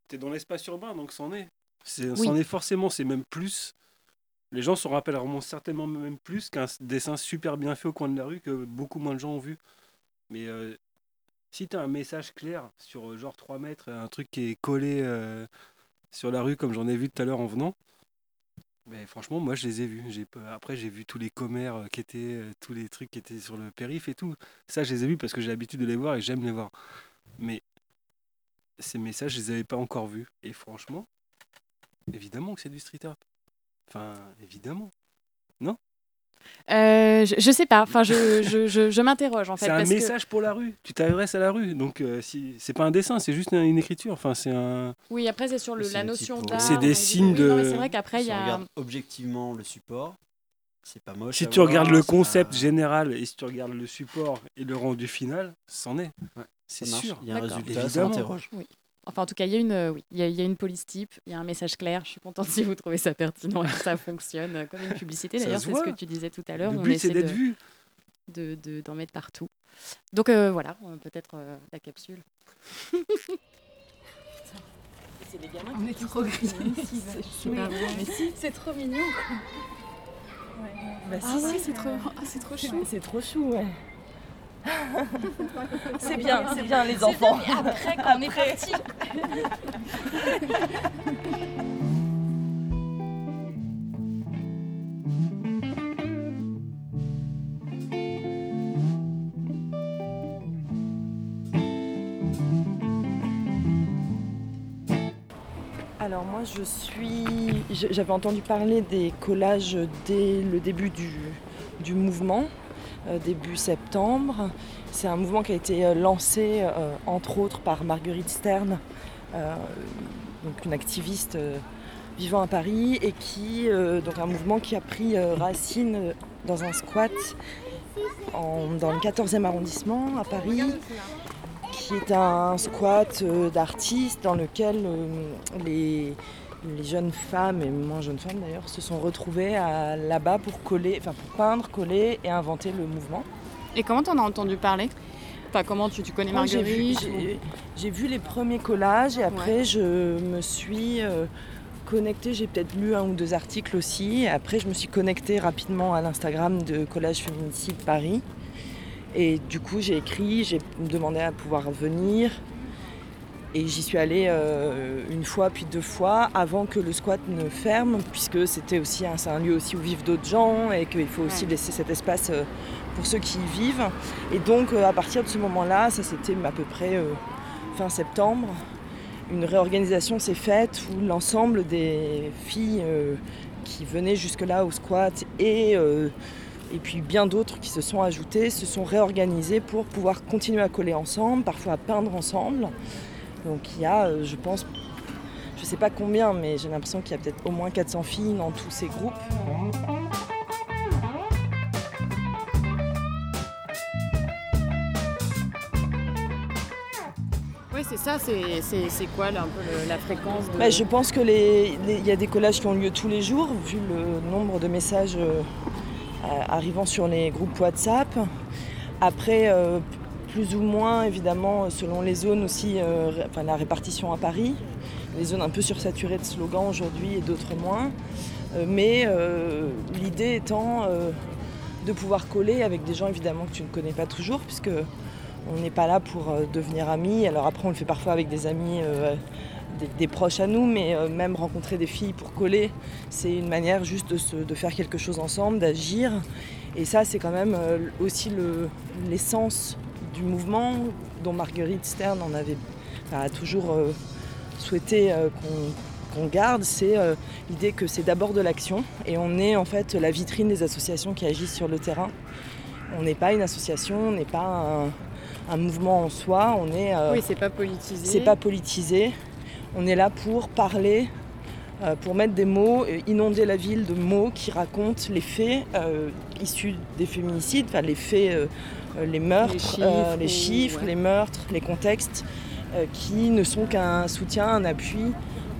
T'es dans l'espace urbain, donc c'en est. C'est, Oui. C'en est forcément, c'est même plus. Les gens s'en rappelleront certainement même plus qu'un dessin super bien fait au coin de la rue que beaucoup moins de gens ont vu. Mais euh, si tu as un message clair sur euh, genre 3 mètres, un truc qui est collé euh, sur la rue comme j'en ai vu tout à l'heure en venant, mais franchement, moi je les ai vus. Après, j'ai vu tous les commères qui étaient, tous les trucs qui étaient sur le périph et tout. Ça, je les ai vus parce que j'ai l'habitude de les voir et j'aime les voir. Mais ces messages, je les avais pas encore vus. Et franchement, évidemment que c'est du street art. Enfin, évidemment. euh, je, je sais pas. Enfin, je, je, je, je m'interroge en <laughs> fait. c'est un parce que- message pour la rue. Tu t'adresses à la rue. Donc, euh, si c'est pas un dessin, c'est juste une écriture. Enfin, c'est un. Oui, après, c'est sur le, la notion d'art. C'est des signes oui, non, de- C'est vrai qu'après, il Si y a. regarde objectivement le support, c'est pas moche. Si tu voir, regardes le concept pas- général et si tu regardes le support et le rendu final, c'en est. Ouais, C'est ça sûr. Il y a un résultat, ça Évidemment. m'interroge. Enfin, en tout cas, il y a une, euh, oui, il y a, il y a une police type, il y a un message clair. Je suis contente si vous trouvez ça pertinent et <laughs> que ça fonctionne euh, comme une publicité. D'ailleurs, c'est ce que tu disais tout à l'heure. Le on but, c'est essaie d'être de- vu. de- de- d'en mettre partout. Donc euh, voilà, peut-être euh, la capsule. On est trop gris. C'est trop mignon. Bah, Ah ouais, c'est trop, ah, c'est trop chou. C'est trop chou, ouais. <laughs> c'est bien, c'est bien les enfants. Après, quand on est parti. Alors moi je suis, j'avais entendu parler des collages dès le début du, du mouvement, début septembre. C'est un mouvement qui a été euh, lancé euh, entre autres par Marguerite Stern, euh, une activiste euh, vivant à Paris et qui, euh, donc un mouvement qui a pris euh, racine euh, dans un squat dans le 14e arrondissement à Paris qui est un squat euh, d'artistes dans lequel euh, les, les jeunes femmes et moins jeunes femmes d'ailleurs se sont retrouvées là-bas pour coller, enfin pour peindre, coller et inventer le mouvement. Et comment t'en as entendu parler? Enfin, comment tu, tu connais j'ai vu- Marguerite j'ai- J'ai vu les premiers collages et après je me suis euh, connectée, j'ai peut-être lu un ou deux articles aussi. Après je me suis connectée rapidement à l'Instagram de Collage Féminicide Paris. Et du coup j'ai écrit, j'ai demandé à pouvoir venir. Et j'y suis allée euh, une fois puis deux fois avant que le squat ne ferme, puisque c'était aussi un, c'est un lieu aussi où vivent d'autres gens et qu'il faut aussi laisser cet espace euh, pour ceux qui y vivent. Et donc euh, à partir de ce moment-là, ça c'était à peu près fin septembre, une réorganisation s'est faite où l'ensemble des filles qui venaient jusque-là au squat et, et puis bien d'autres qui se sont ajoutées se sont réorganisées pour pouvoir continuer à coller ensemble, parfois à peindre ensemble. Donc il y a, euh, je pense, je ne sais pas combien, mais j'ai l'impression qu'il y a peut-être au moins 400 filles dans tous ces groupes. Oui, c'est ça. C'est, quoi là, un peu le- la fréquence de... Bah, je pense que les- y a des collages qui ont lieu tous les jours, vu le nombre de messages euh, euh, arrivant sur les groupes WhatsApp. Après, euh, plus ou moins, évidemment, selon les zones aussi, euh, enfin, la répartition à Paris. Les zones un peu sursaturées de slogans aujourd'hui et d'autres moins. Euh, mais euh, l'idée étant de pouvoir coller avec des gens évidemment que tu ne connais pas toujours, puisque on n'est pas là pour devenir amis. Alors après, on le fait parfois avec des amis, des, proches à nous, mais même rencontrer des filles pour coller, c'est une manière juste de, faire quelque chose ensemble, d'agir. Et ça, c'est quand même aussi le- l'essence du mouvement dont Marguerite Stern en avait, a toujours euh, souhaité euh, qu'on garde, c'est euh, l'idée que c'est d'abord de l'action et on est en fait la vitrine des associations qui agissent sur le terrain. On n'est pas une association, on n'est pas un, un mouvement en soi, on est Oui, c'est pas politisé. c'est pas politisé. On est là pour parler, pour mettre des mots, euh, inonder la ville de mots qui racontent les faits euh, issus des féminicides, enfin les faits, euh, euh, les meurtres, Les chiffres euh, les, ou- chiffres, ouais. les meurtres, les contextes, euh, qui ne sont qu'un soutien, un appui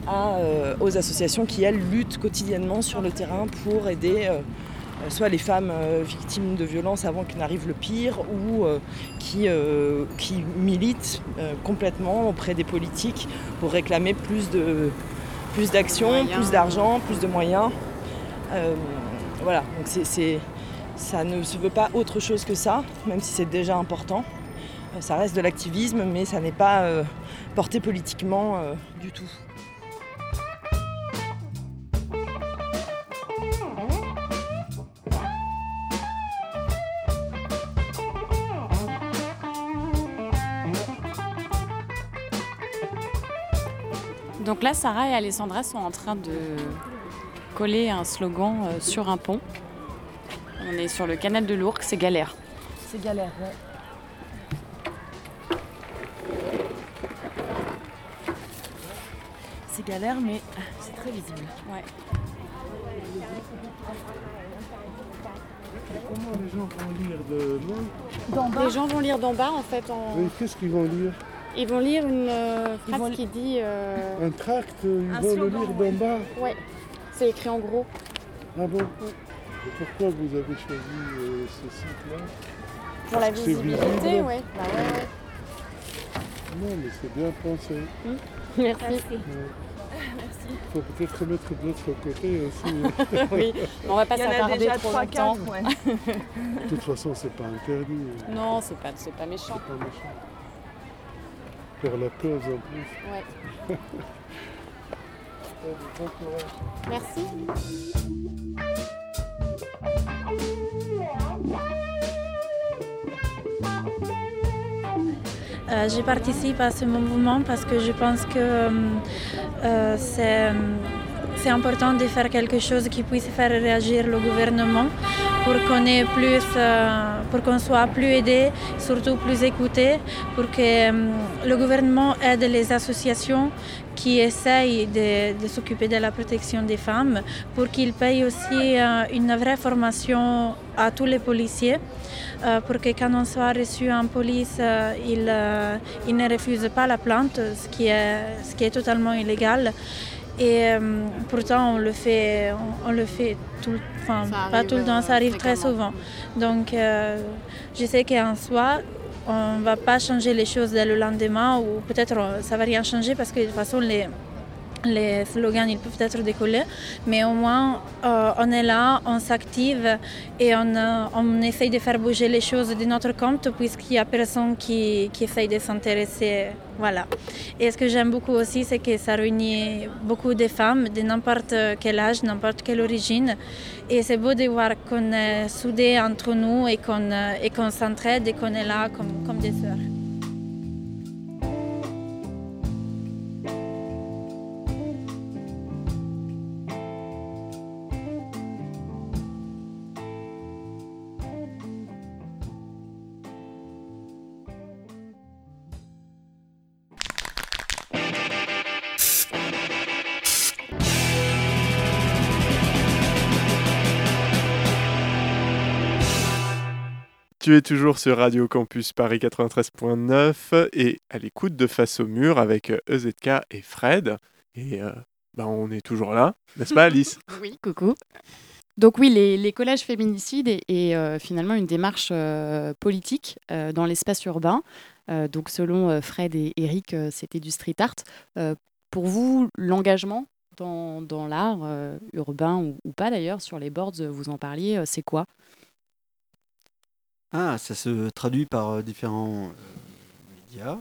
à, euh, aux associations qui, elles, luttent quotidiennement sur le terrain pour aider euh, euh, soit les femmes euh, victimes de violences avant qu'il n'arrive le pire, ou euh, qui, euh, qui militent euh, complètement auprès des politiques pour réclamer plus de plus d'actions, Moyens. plus d'argent, plus de moyens. Euh, voilà, donc c'est, c'est- ça ne se veut pas autre chose que ça, même si c'est déjà important. Euh, Ça reste de l'activisme, mais ça n'est pas euh, porté politiquement euh, du tout. Donc là, Sarah et Alessandra sont en train de coller un slogan euh, sur un pont. On est sur le canal de l'Ourcq, c'est galère. C'est galère, ouais. C'est galère, mais c'est très visible. Ouais. Comment les gens vont lire de loin Les gens vont lire d'en bas en fait. en- Qu'est-ce qu'ils vont lire? Ils vont lire une euh, Ils phrase vont- qui dit. euh, Un tract, ils Un vont le lire ouais. d'en bas. Ouais, c'est écrit en gros. Ah bon Pourquoi vous avez choisi euh, ce site-là Pour la visibilité, visible. ouais. Bah ouais, ouais. Non, mais c'est bien pensé. <laughs> Merci. Il faut peut-être remettre de l'autre côté aussi. <laughs> oui, on va pas s'attarder déjà trop 3 longtemps. 4 ouais. de toute façon, c'est pas interdit. euh, Non, c'est pas, c'est pas méchant. C'est pas méchant. Pour la cause en plus. Ouais. Allez, bon courage. Merci. Euh, je participe à ce mouvement parce que je pense que euh, c'est c'est important de faire quelque chose qui puisse faire réagir le gouvernement pour qu'on ait plus, euh, pour qu'on soit plus aidé, surtout plus écouté, pour que euh, le gouvernement aide les associations qui essayent de, s'occuper de la protection des femmes, pour qu'ils payent aussi euh, une vraie formation à tous les policiers, euh, pour que quand on soit reçu en police, ils, ne refusent pas la plainte, ce qui est totalement illégal. Et euh, pourtant, on le fait, on, on le fait tout, enfin, pas tout le temps, ça euh, arrive très souvent. Donc, euh, je sais qu'en soi, on ne va pas changer les choses dès le lendemain, ou peut-être ça ne va rien changer parce que de toute façon, les, les slogans ils peuvent être décollés, mais au moins euh, on est là, on s'active et on, euh, on essaye de faire bouger les choses de notre compte puisqu'il n'y a personne qui, qui essaye de s'intéresser. Voilà. Et ce que j'aime beaucoup aussi, c'est que ça réunit beaucoup de femmes de n'importe quel âge, n'importe quelle origine. Et c'est beau de voir qu'on est soudés entre nous et qu'on euh, s'entraide et qu'on est là comme, comme des sœurs. Es toujours sur Radio Campus Paris 93.9 et à l'écoute de Face au mur avec euh, EZK et Fred. Et euh, bah, on est toujours là, n'est-ce pas Alice <laughs> Oui, coucou. Donc oui, les, les collages féminicides est, euh, finalement une démarche euh, politique dans l'espace urbain. Donc selon Fred et Eric, c'était du street art. Pour vous, l'engagement dans, dans l'art urbain ou, pas d'ailleurs, sur les boards, vous en parliez, c'est quoi? Ah, ça se traduit par euh, différents euh, médias.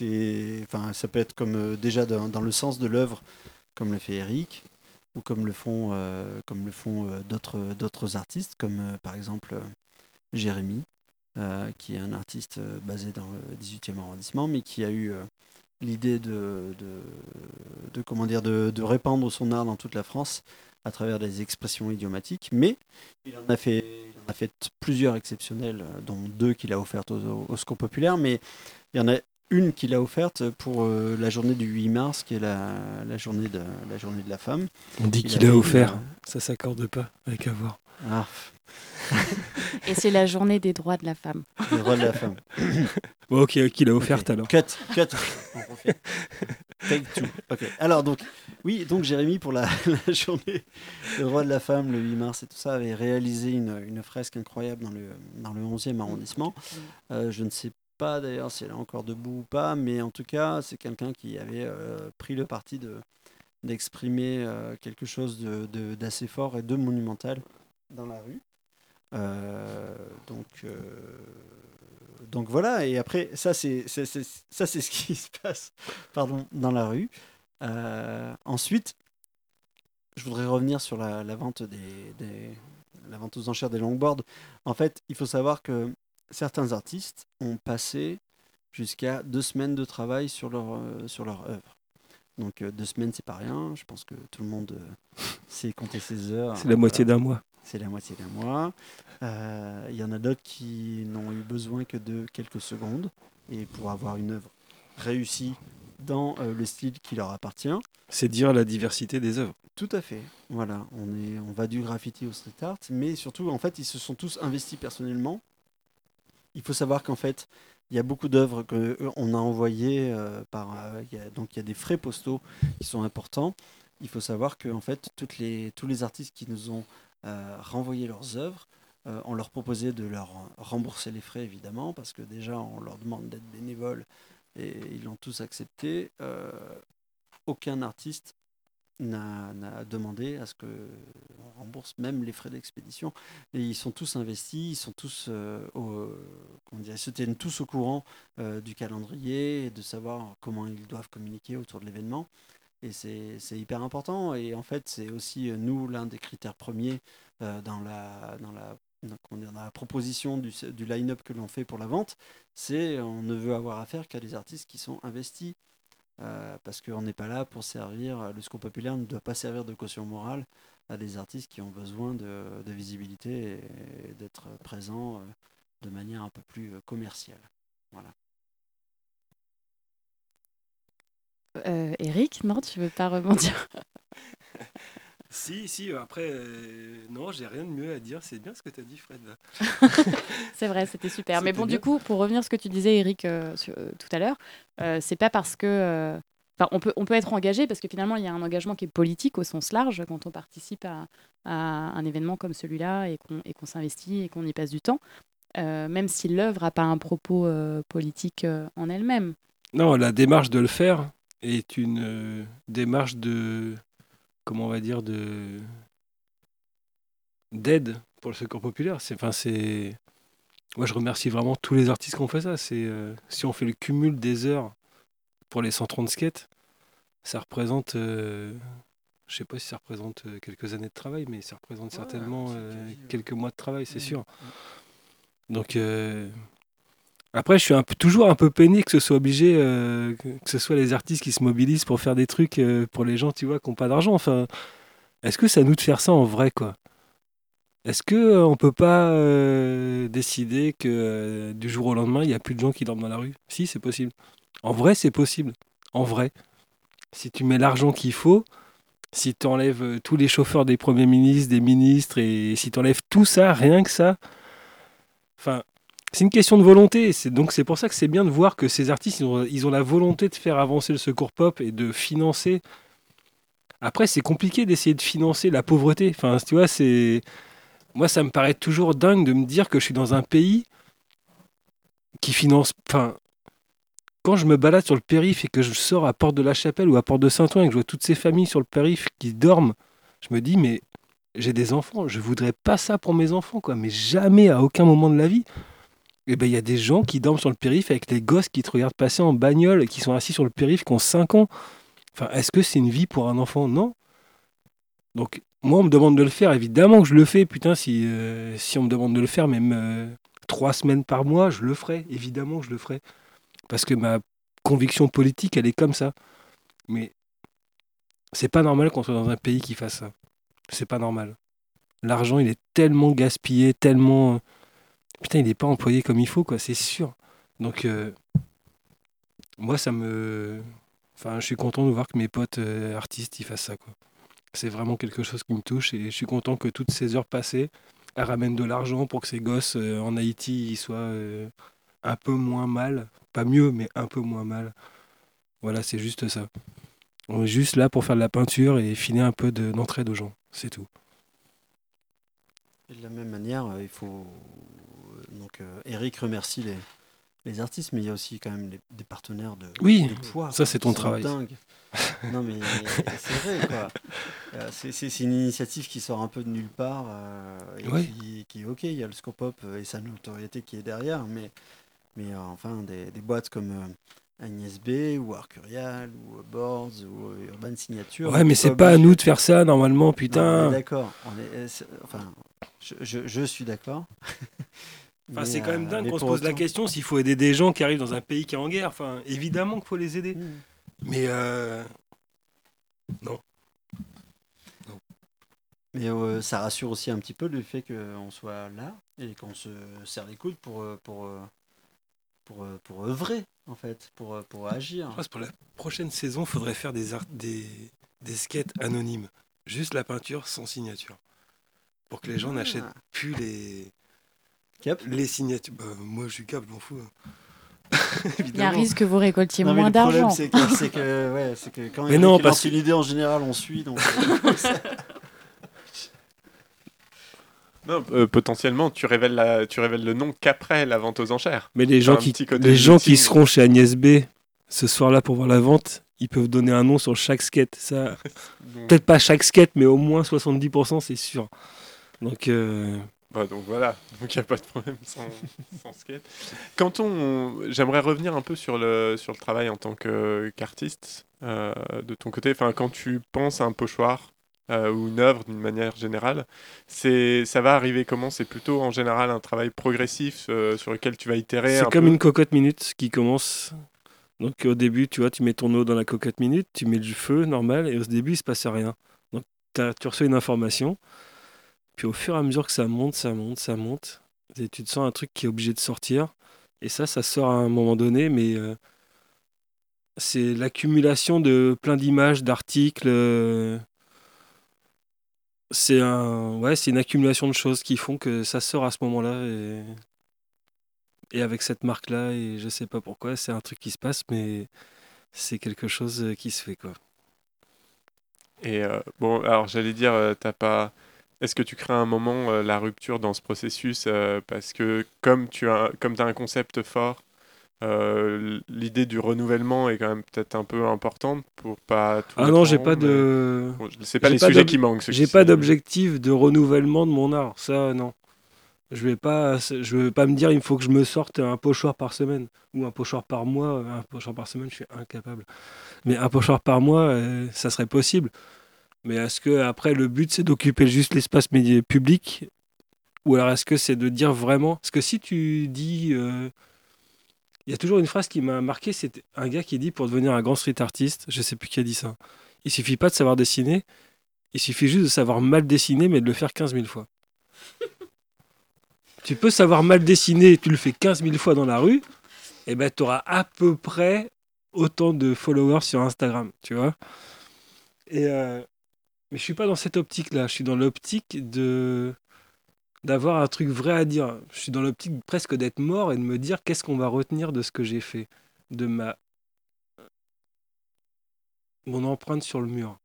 Euh, enfin, ça peut être comme déjà dans, dans le sens de l'œuvre, comme le fait Eric, ou comme le font, comme le font d'autres, d'autres artistes, comme par exemple Jérémy, qui est un artiste basé dans le 18e arrondissement, mais qui a eu l'idée de, de, de, comment dire, de, de répandre son art dans toute la France à travers des expressions idiomatiques, mais il en a fait, il en a fait plusieurs exceptionnelles, euh, dont deux qu'il a offertes au, au, au Score Populaire, mais il y en a une qu'il a offerte pour euh, la journée du 8 mars, qui est la, la, journée, de, la journée de la femme. On dit Il qu'il a offert. une- Ça s'accorde pas avec avoir. Ah, <laughs> Et c'est la journée des droits de la femme. le droit de la femme. <coughs> Bon, ok, qu'il a offerte Ok, alors. Cut, cut. On refait. Take two. Ok. Alors donc, oui, donc Jérémy pour la, <laughs> la journée des droits de la femme le 8 mars et tout ça avait réalisé une, une fresque incroyable dans le dans le 11e arrondissement. Euh, je ne sais pas d'ailleurs si elle est encore debout ou pas, mais en tout cas, c'est quelqu'un qui avait euh, pris le parti de d'exprimer euh, quelque chose de- de- d'assez fort et de monumental dans la rue. Euh, donc, euh, donc voilà, et après, ça c'est ce qui <laughs> se passe pardon, dans la rue. Euh, ensuite, je voudrais revenir sur la, vente des, la vente aux enchères des longboards. En fait, il faut savoir que certains artistes ont passé jusqu'à deux semaines de travail sur leur, sur leur œuvre. Donc deux semaines, c'est pas rien. Je pense que tout le monde euh, <laughs> sait compter ses heures. C'est la moitié d'un mois. C'est la moitié d'un mois. Euh, Il y en a d'autres qui n'ont eu besoin que de quelques secondes et pour avoir une œuvre réussie dans euh, le style qui leur appartient. C'est dire la diversité des œuvres. Tout à fait. Voilà, on, est, on va du graffiti au street art, mais surtout, en fait, ils se sont tous investis personnellement. Il faut savoir qu'en fait, il y a beaucoup d'œuvres qu'on a envoyées euh, par. euh, il y a- donc, il y a des frais postaux qui sont importants. Il faut savoir que en fait, toutes les, tous les artistes qui nous ont euh, renvoyé leurs œuvres, euh, on leur proposait de leur rembourser les frais, évidemment, parce que déjà, on leur demande d'être bénévoles et ils l'ont tous accepté. Euh, aucun artiste n'a demandé à ce que on rembourse même les frais d'expédition. Et ils sont tous investis, ils sont tous au, comment se tiennent tous au courant du calendrier et de savoir comment ils doivent communiquer autour de l'événement. Et c'est hyper important. Et en fait, c'est aussi euh, nous l'un des critères premiers euh, dans la dans la dire, dans la proposition du, line-up que l'on fait pour la vente, c'est on ne veut avoir affaire qu'à des artistes qui sont investis euh, parce qu'on n'est pas là pour servir, le scope populaire ne doit pas servir de caution morale à des artistes qui ont besoin de, visibilité et, d'être présents euh, de manière un peu plus euh, commerciale. Voilà. Euh, Eric, non, tu veux pas rebondir? <laughs> Si, si, après, euh, non, j'ai rien de mieux à dire. C'est bien ce que tu as dit, Fred. <laughs> C'est vrai, c'était super. Mais bon, bien. du coup, pour revenir à ce que tu disais, Eric, euh, sur- euh, tout à l'heure, c'est pas parce que. Enfin, on peut, on peut être engagé parce que finalement, il y a un engagement qui est politique au sens large quand on participe à, à un événement comme celui-là et qu'on s'investit et qu'on y passe du temps, même si l'œuvre n'a pas un propos politique en elle-même. Non, la démarche de le faire est une euh, démarche de, comment on va dire, de d'aide pour le secours populaire. C'est, enfin, c'est, moi, je remercie vraiment tous les artistes qui ont fait ça. C'est, euh, si on fait le cumul des heures pour les 130 skates, ça représente, euh, je sais pas si ça représente euh, quelques années de travail, mais ça représente certainement euh, quelques mois de travail, c'est sûr. Donc, euh, après, je suis toujours un peu peiné que ce soit obligé, euh, que ce soit les artistes qui se mobilisent pour faire des trucs euh, pour les gens, tu vois, qui n'ont pas d'argent. Enfin, est-ce que c'est à nous de faire ça en vrai, quoi? Est-ce que euh, on peut pas euh, décider que du jour au lendemain, il n'y a plus de gens qui dorment dans la rue? Si, c'est possible. En vrai, c'est possible. En vrai. Si tu mets l'argent qu'il faut, si tu enlèves tous les chauffeurs des premiers ministres, des ministres, et si tu enlèves tout ça, rien que ça, enfin, c'est une question de volonté. C'est donc c'est pour ça que c'est bien de voir que ces artistes, ils ont, ils ont la volonté de faire avancer le secours pop et de financer. Après, c'est compliqué d'essayer de financer la pauvreté. C'est moi, ça me paraît toujours dingue de me dire que je suis dans un pays qui finance. Enfin, quand je me balade sur le périph' et que je sors à Porte de la Chapelle ou à Porte de Saint-Ouen et que je vois toutes ces familles sur le périph' qui dorment, je me dis, mais j'ai des enfants, je voudrais pas ça pour mes enfants, quoi. Mais jamais, à aucun moment de la vie. Et ben, il y a des gens qui dorment sur le périph' avec les gosses qui te regardent passer en bagnole et qui sont assis sur le périph' qui ont 5 ans. Enfin, est-ce que c'est une vie pour un enfant? Non. Donc, moi, on me demande de le faire. Évidemment que je le fais. Putain, si, euh, si on me demande de le faire, même euh, trois semaines par mois, je le ferai. Évidemment que je le ferai. Parce que ma conviction politique, elle est comme ça. Mais c'est pas normal qu'on soit dans un pays qui fasse ça. C'est pas normal. L'argent, il est tellement gaspillé, tellement. Putain, il n'est pas employé comme il faut, quoi, c'est sûr. Donc, euh, moi, ça me. Enfin, je suis content de voir que mes potes euh, artistes, ils fassent ça, quoi. C'est vraiment quelque chose qui me touche et je suis content que toutes ces heures passées, elles ramènent de l'argent pour que ces gosses euh, en Haïti, ils soient un peu moins mal. Pas mieux, mais un peu moins mal. Voilà, c'est juste ça. On est juste là pour faire de la peinture et filer un peu de- d'entraide aux gens. C'est tout. Et de la même manière, il faut. Euh, Eric remercie les, les artistes, mais il y a aussi quand même les- des partenaires de, Oui, de poids. ça, c'est qui ton travail, ça. dingues. <laughs> non, mais c'est vrai, quoi. Euh, C'est une initiative qui sort un peu de nulle part. euh, et Ouais. qui, qui, ok, il y a le Scopop euh, et sa notoriété qui est derrière, mais, mais euh, enfin, des, des boîtes comme euh, Agnès B, ou Arcurial, ou Boards, ou Urban Signature. Ouais, mais c'est pas à nous de faire ça, normalement, putain. D'accord. Enfin, je, je- je suis d'accord. <laughs> Enfin, c'est quand même euh, dingue qu'on se pose la question s'il faut aider des gens qui arrivent dans un pays qui est en guerre. Enfin, évidemment qu'il faut les aider. Mm. Mais euh, non. Mais euh, ça rassure aussi un petit peu le fait qu'on soit là et qu'on se serre les coudes pour, euh, pour, pour, pour œuvrer, en fait, pour, pour agir. Je pense pour la prochaine saison, il faudrait faire des, art- des, des skates anonymes. Juste la peinture sans signature. Pour que les gens Ah. n'achètent plus les, Cap les signatures. Bah, moi, je suis cap, je m'en fous. hein. <laughs> Il y a un risque que vous récoltiez Non, moins d'argent. c'est que, c'est que, ouais, c'est que quand Mais il non, parce que- idée, en général, on suit. Donc, euh, Non, euh, potentiellement, tu révèles, la, tu révèles le nom qu'après la vente aux enchères. Mais les gens, qui, les gens seront chez Agnès B ce soir-là pour voir la vente, ils peuvent donner un nom sur chaque skate. Ça, <laughs> peut-être pas chaque skate, mais au moins 70%, c'est sûr. Donc, euh, bah, donc voilà, <laughs> donc il n'y a pas de problème sans, sans skate. Quand on, j'aimerais revenir un peu sur le, sur le travail en tant que- qu'artiste euh, de ton côté. Enfin, quand tu penses à un pochoir euh, ou une œuvre d'une manière générale, c'est, ça va arriver comment? C'est plutôt en général un travail progressif euh, sur lequel tu vas itérer. c'est un comme peu? une cocotte minute qui commence. Donc, au début, tu vois, tu mets ton eau dans la cocotte minute, tu mets du feu normal, et au début, il se passe rien. Donc, tu reçois une information, puis au fur et à mesure que ça monte, ça monte, ça monte, et tu te sens un truc qui est obligé de sortir. Et ça, ça sort à un moment donné, mais euh, c'est l'accumulation de plein d'images, d'articles. euh, c'est un, une accumulation de choses qui font que ça sort à ce moment-là. Et, avec cette marque-là, et je sais pas pourquoi, c'est un truc qui se passe, mais c'est quelque chose euh, qui se fait, quoi. Et bon, alors j'allais dire, t'as pas. Est-ce que tu crées un moment euh, la rupture dans ce processus euh, parce que comme tu as, comme as un concept fort, euh, l'idée du renouvellement est quand même peut-être un peu importante pour pas tout Ah non, j'ai pas mais- de. Bon, je sais pas les sujets qui manquent. J'ai pas d'objectif de renouvellement de mon art. Ça, non. Je vais pas, je vais pas me dire il faut que je me sorte un pochoir par semaine ou un pochoir par mois. Un pochoir par semaine, je suis incapable. Mais un pochoir par mois, ça serait possible. Mais est-ce que après le but c'est d'occuper juste l'espace public? Ou alors est-ce que c'est de dire vraiment? Parce que si tu dis, euh, il y a toujours une phrase qui m'a marqué, c'est un gars qui dit pour devenir un grand street artiste, je sais plus qui a dit ça. Il suffit pas de savoir dessiner, il suffit juste de savoir mal dessiner, mais de le faire 15 000 fois. <laughs> tu peux savoir mal dessiner, tu le fais 15 000 fois dans la rue, et ben tu auras à peu près autant de followers sur Instagram, tu vois? Et euh, mais je suis pas dans cette optique-là, je suis dans l'optique de d'avoir un truc vrai à dire. Je suis dans l'optique presque d'être mort et de me dire qu'est-ce qu'on va retenir de ce que j'ai fait, de ma mon empreinte sur le mur.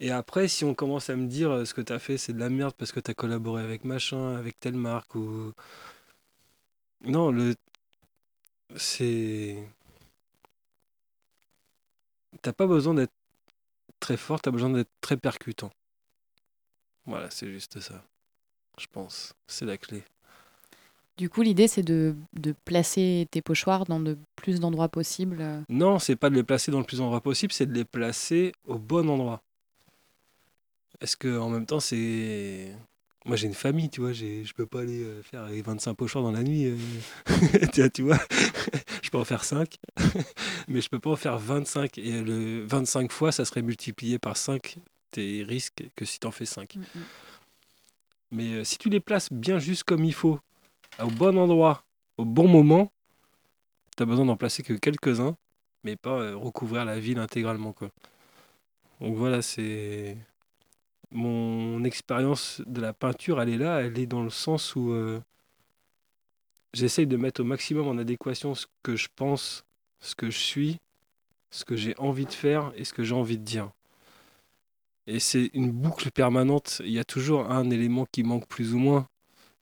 Et après, si on commence à me dire euh, ce que tu as fait, c'est de la merde parce que tu as collaboré avec machin, avec telle marque ou. Non, le. C'est. T'as pas besoin d'être très fort, t'as besoin d'être très percutant. Voilà, c'est juste ça. Je pense. C'est la clé. Du coup, l'idée, c'est de, de placer tes pochoirs dans de plus d'endroits possibles. euh. Non, c'est pas de les placer dans le plus d'endroits possible, c'est de les placer au bon endroit. Est-ce que en même temps, c'est. Moi, j'ai une famille, tu vois, je peux pas aller euh, faire les 25 pochoirs dans la nuit. euh. <laughs> tu vois, je peux en faire 5, <laughs> mais je peux pas en faire 25. Et le 25 fois, ça serait multiplié par 5 tes risques que si tu en fais 5. Mais euh, si tu les places bien juste comme il faut, au bon endroit, au bon moment, tu as besoin d'en placer que quelques-uns, mais pas euh, recouvrir la ville intégralement. Quoi. Donc voilà, c'est. Mon expérience de la peinture, elle est là, elle est dans le sens où euh, j'essaye de mettre au maximum en adéquation ce que je pense, ce que je suis, ce que j'ai envie de faire et ce que j'ai envie de dire. Et c'est une boucle permanente. Il y a toujours un élément qui manque plus ou moins.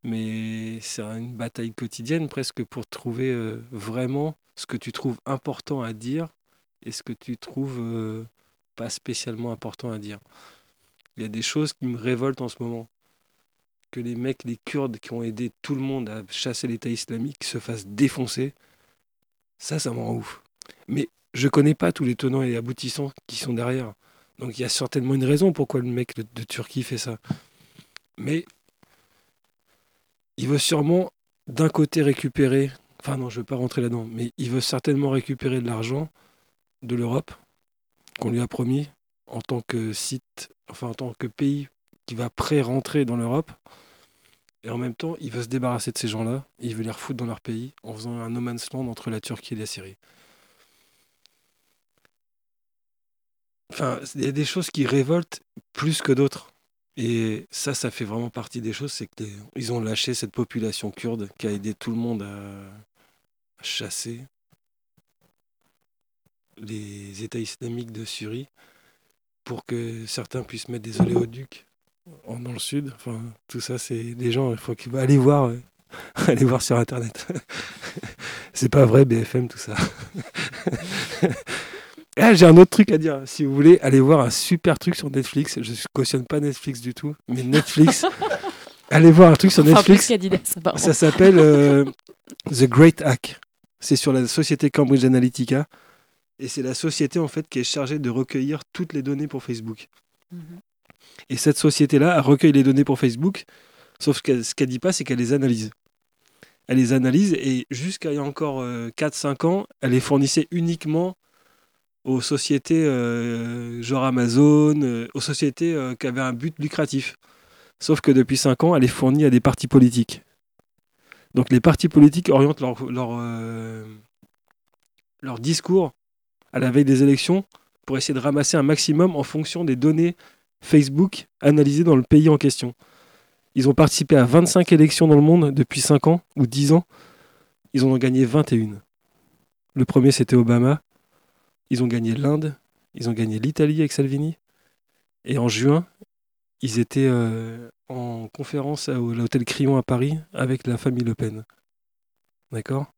Mais c'est une bataille quotidienne presque pour trouver euh, vraiment ce que tu trouves important à dire et ce que tu trouves euh, pas spécialement important à dire. Il y a des choses qui me révoltent en ce moment. Que les mecs, les Kurdes qui ont aidé tout le monde à chasser l'État islamique se fassent défoncer, ça, ça me rend ouf. Mais je connais pas tous les tenants et aboutissants qui sont derrière. Donc il y a certainement une raison pourquoi le mec de, de Turquie fait ça. Mais il veut sûrement d'un côté récupérer, enfin non, je ne veux pas rentrer là-dedans, mais il veut certainement récupérer de l'argent de l'Europe qu'on lui a promis en tant que site, enfin en tant que pays qui va pré-rentrer dans l'Europe. Et en même temps, il veut se débarrasser de ces gens-là, il veut les refoutre dans leur pays en faisant un no land entre la Turquie et la Syrie. Enfin, il y a des choses qui révoltent plus que d'autres. Et ça, ça fait vraiment partie des choses, c'est qu'ils ont lâché cette population kurde qui a aidé tout le monde à chasser les États islamiques de Syrie pour que certains puissent mettre des oléoducs dans le sud. Enfin, tout ça, c'est des gens, il faut qu'ils aller voir, euh, <laughs> aller voir sur Internet. <laughs> c'est pas vrai, BFM, tout ça. <laughs> Ah, j'ai un autre truc à dire. Si vous voulez, allez voir un super truc sur Netflix. Je cautionne pas Netflix du tout, mais Netflix. allez voir un truc sur Netflix. Ça s'appelle euh, The Great Hack. C'est sur la société Cambridge Analytica. Et c'est la société en fait qui est chargée de recueillir toutes les données pour Facebook. Et cette société-là recueille les données pour Facebook, sauf que ce qu'elle dit pas, c'est qu'elle les analyse. Elle les analyse et jusqu'à il y a encore euh, 4-5 ans, elle les fournissait uniquement aux sociétés euh, genre Amazon, euh, aux sociétés euh, qui avaient un but lucratif. Sauf que depuis 5 ans, elle est fournie à des partis politiques. Donc les partis politiques orientent leur, leur, euh, leur discours à la veille des élections pour essayer de ramasser un maximum en fonction des données Facebook analysées dans le pays en question. Ils ont participé à 25 élections dans le monde depuis 5 ans ou 10 ans. Ils en ont gagné 21. Le premier, c'était Obama. Ils ont gagné l'Inde. Ils ont gagné l'Italie avec Salvini. Et en juin, ils étaient euh, en conférence à l'hôtel Crillon à Paris avec la famille Le Pen. D'accord?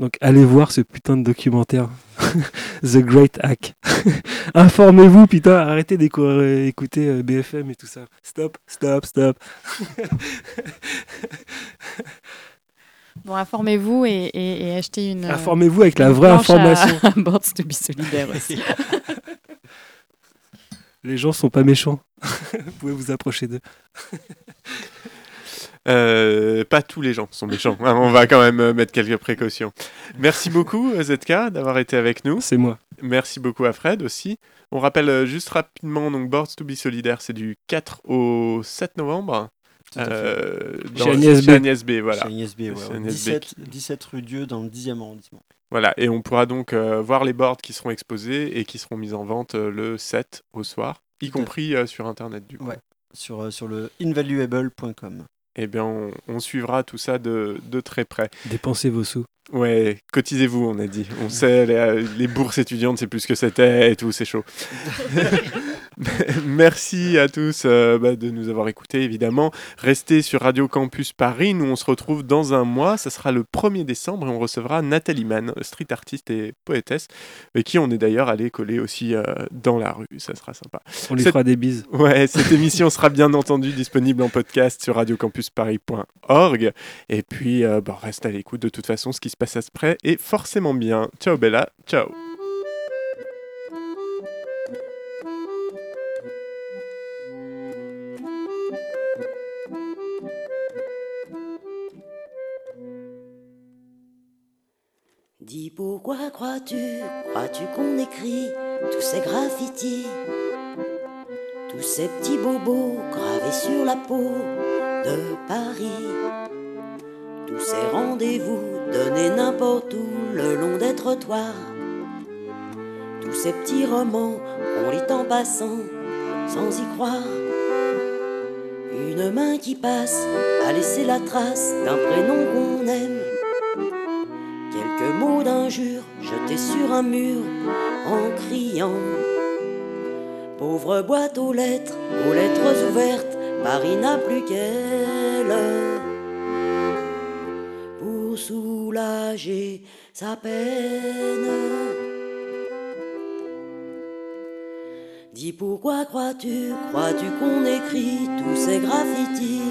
Donc allez voir ce putain de documentaire. <laughs> The Great Hack. <laughs> Informez-vous, putain, arrêtez d'écouter BFM et tout ça. Stop, stop, stop. <laughs> Bon, informez-vous et, et- et achetez une. euh, Informez-vous avec la vraie planche à- information. à Boards to be solidaire aussi. Les gens sont pas méchants. vous pouvez vous approcher d'eux. Euh, pas tous les gens sont méchants. hein, On va quand même euh, mettre quelques précautions. Merci beaucoup euh, ZK d'avoir été avec nous. C'est moi. Merci beaucoup à Fred aussi. On rappelle juste rapidement donc Boards to be solidaire, c'est du 4 au 7 novembre. Euh, Chez dans- Agnès B. Agnès B, voilà. Chez Agnès B, ouais. Agnès B 17, qui- 17 rue Dieu dans le 10e arrondissement. Voilà, et on pourra donc euh, voir les boards qui seront exposés et qui seront mis en vente euh, le 7 au soir, y compris euh, sur Internet du coup. Ouais. Sur, euh, sur le invaluable.com. Eh bien, on, on suivra tout ça de, de très près. Dépensez vos sous. Ouais, cotisez-vous, on a dit. On sait, les, les bourses étudiantes, c'est plus ce que c'était et tout, c'est chaud. <laughs> <laughs> Merci à tous euh, bah, de nous avoir écoutés, évidemment. Restez sur Radio Campus Paris. Nous, on se retrouve dans un mois. Ça sera le 1er décembre et on recevra Nathalie Mann, street artiste et poétesse, avec qui on est d'ailleurs allé coller aussi euh, dans la rue. Ça sera sympa. On lui Cette- fera des bises. Ouais, <laughs> cette émission sera bien entendu disponible en podcast sur radiocampusparis.org. Et puis, euh, bah, reste à l'écoute. De toute façon, ce qui se passe à ce près est forcément bien. Ciao Bella, ciao. Dis pourquoi crois-tu, crois-tu qu'on écrit tous ces graffitis, tous ces petits bobos gravés sur la peau de Paris, tous ces rendez-vous donnés n'importe où le long des trottoirs, tous ces petits romans qu'on lit en passant sans y croire. Une main qui passe a laissé la trace d'un prénom qu'on aime. Mots d'injure jetés sur un mur en criant. Pauvre boîte aux lettres, aux lettres ouvertes, Paris n'a plus qu'elle pour soulager sa peine. Dis pourquoi crois-tu, crois-tu qu'on écrit tous ces graffitis,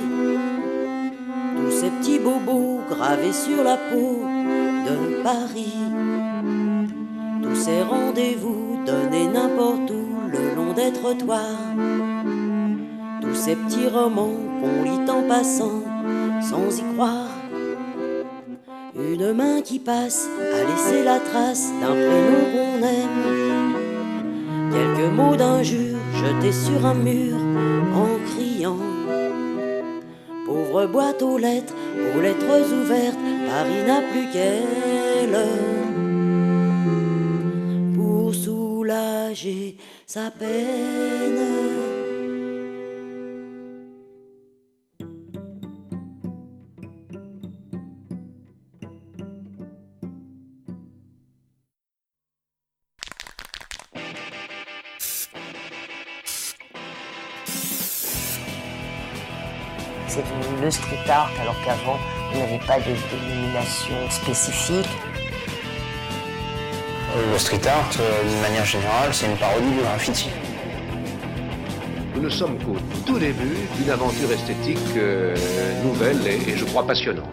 tous ces petits bobos gravés sur la peau Paris, tous ces rendez-vous donnés n'importe où le long des trottoirs, tous ces petits romans qu'on lit en passant sans y croire. Une main qui passe a laissé la trace d'un prénom qu'on aime. Quelques mots d'injure jetés sur un mur en. Pauvre boîte aux lettres, aux lettres ouvertes, Paris n'a plus qu'elle pour soulager sa peine. Qu'avant, on n'avait pas de dénomination spécifique. Le street art, euh, d'une manière générale, c'est une parodie du graffiti. Nous ne sommes qu'au tout début d'une aventure esthétique euh, nouvelle et, et je crois passionnante.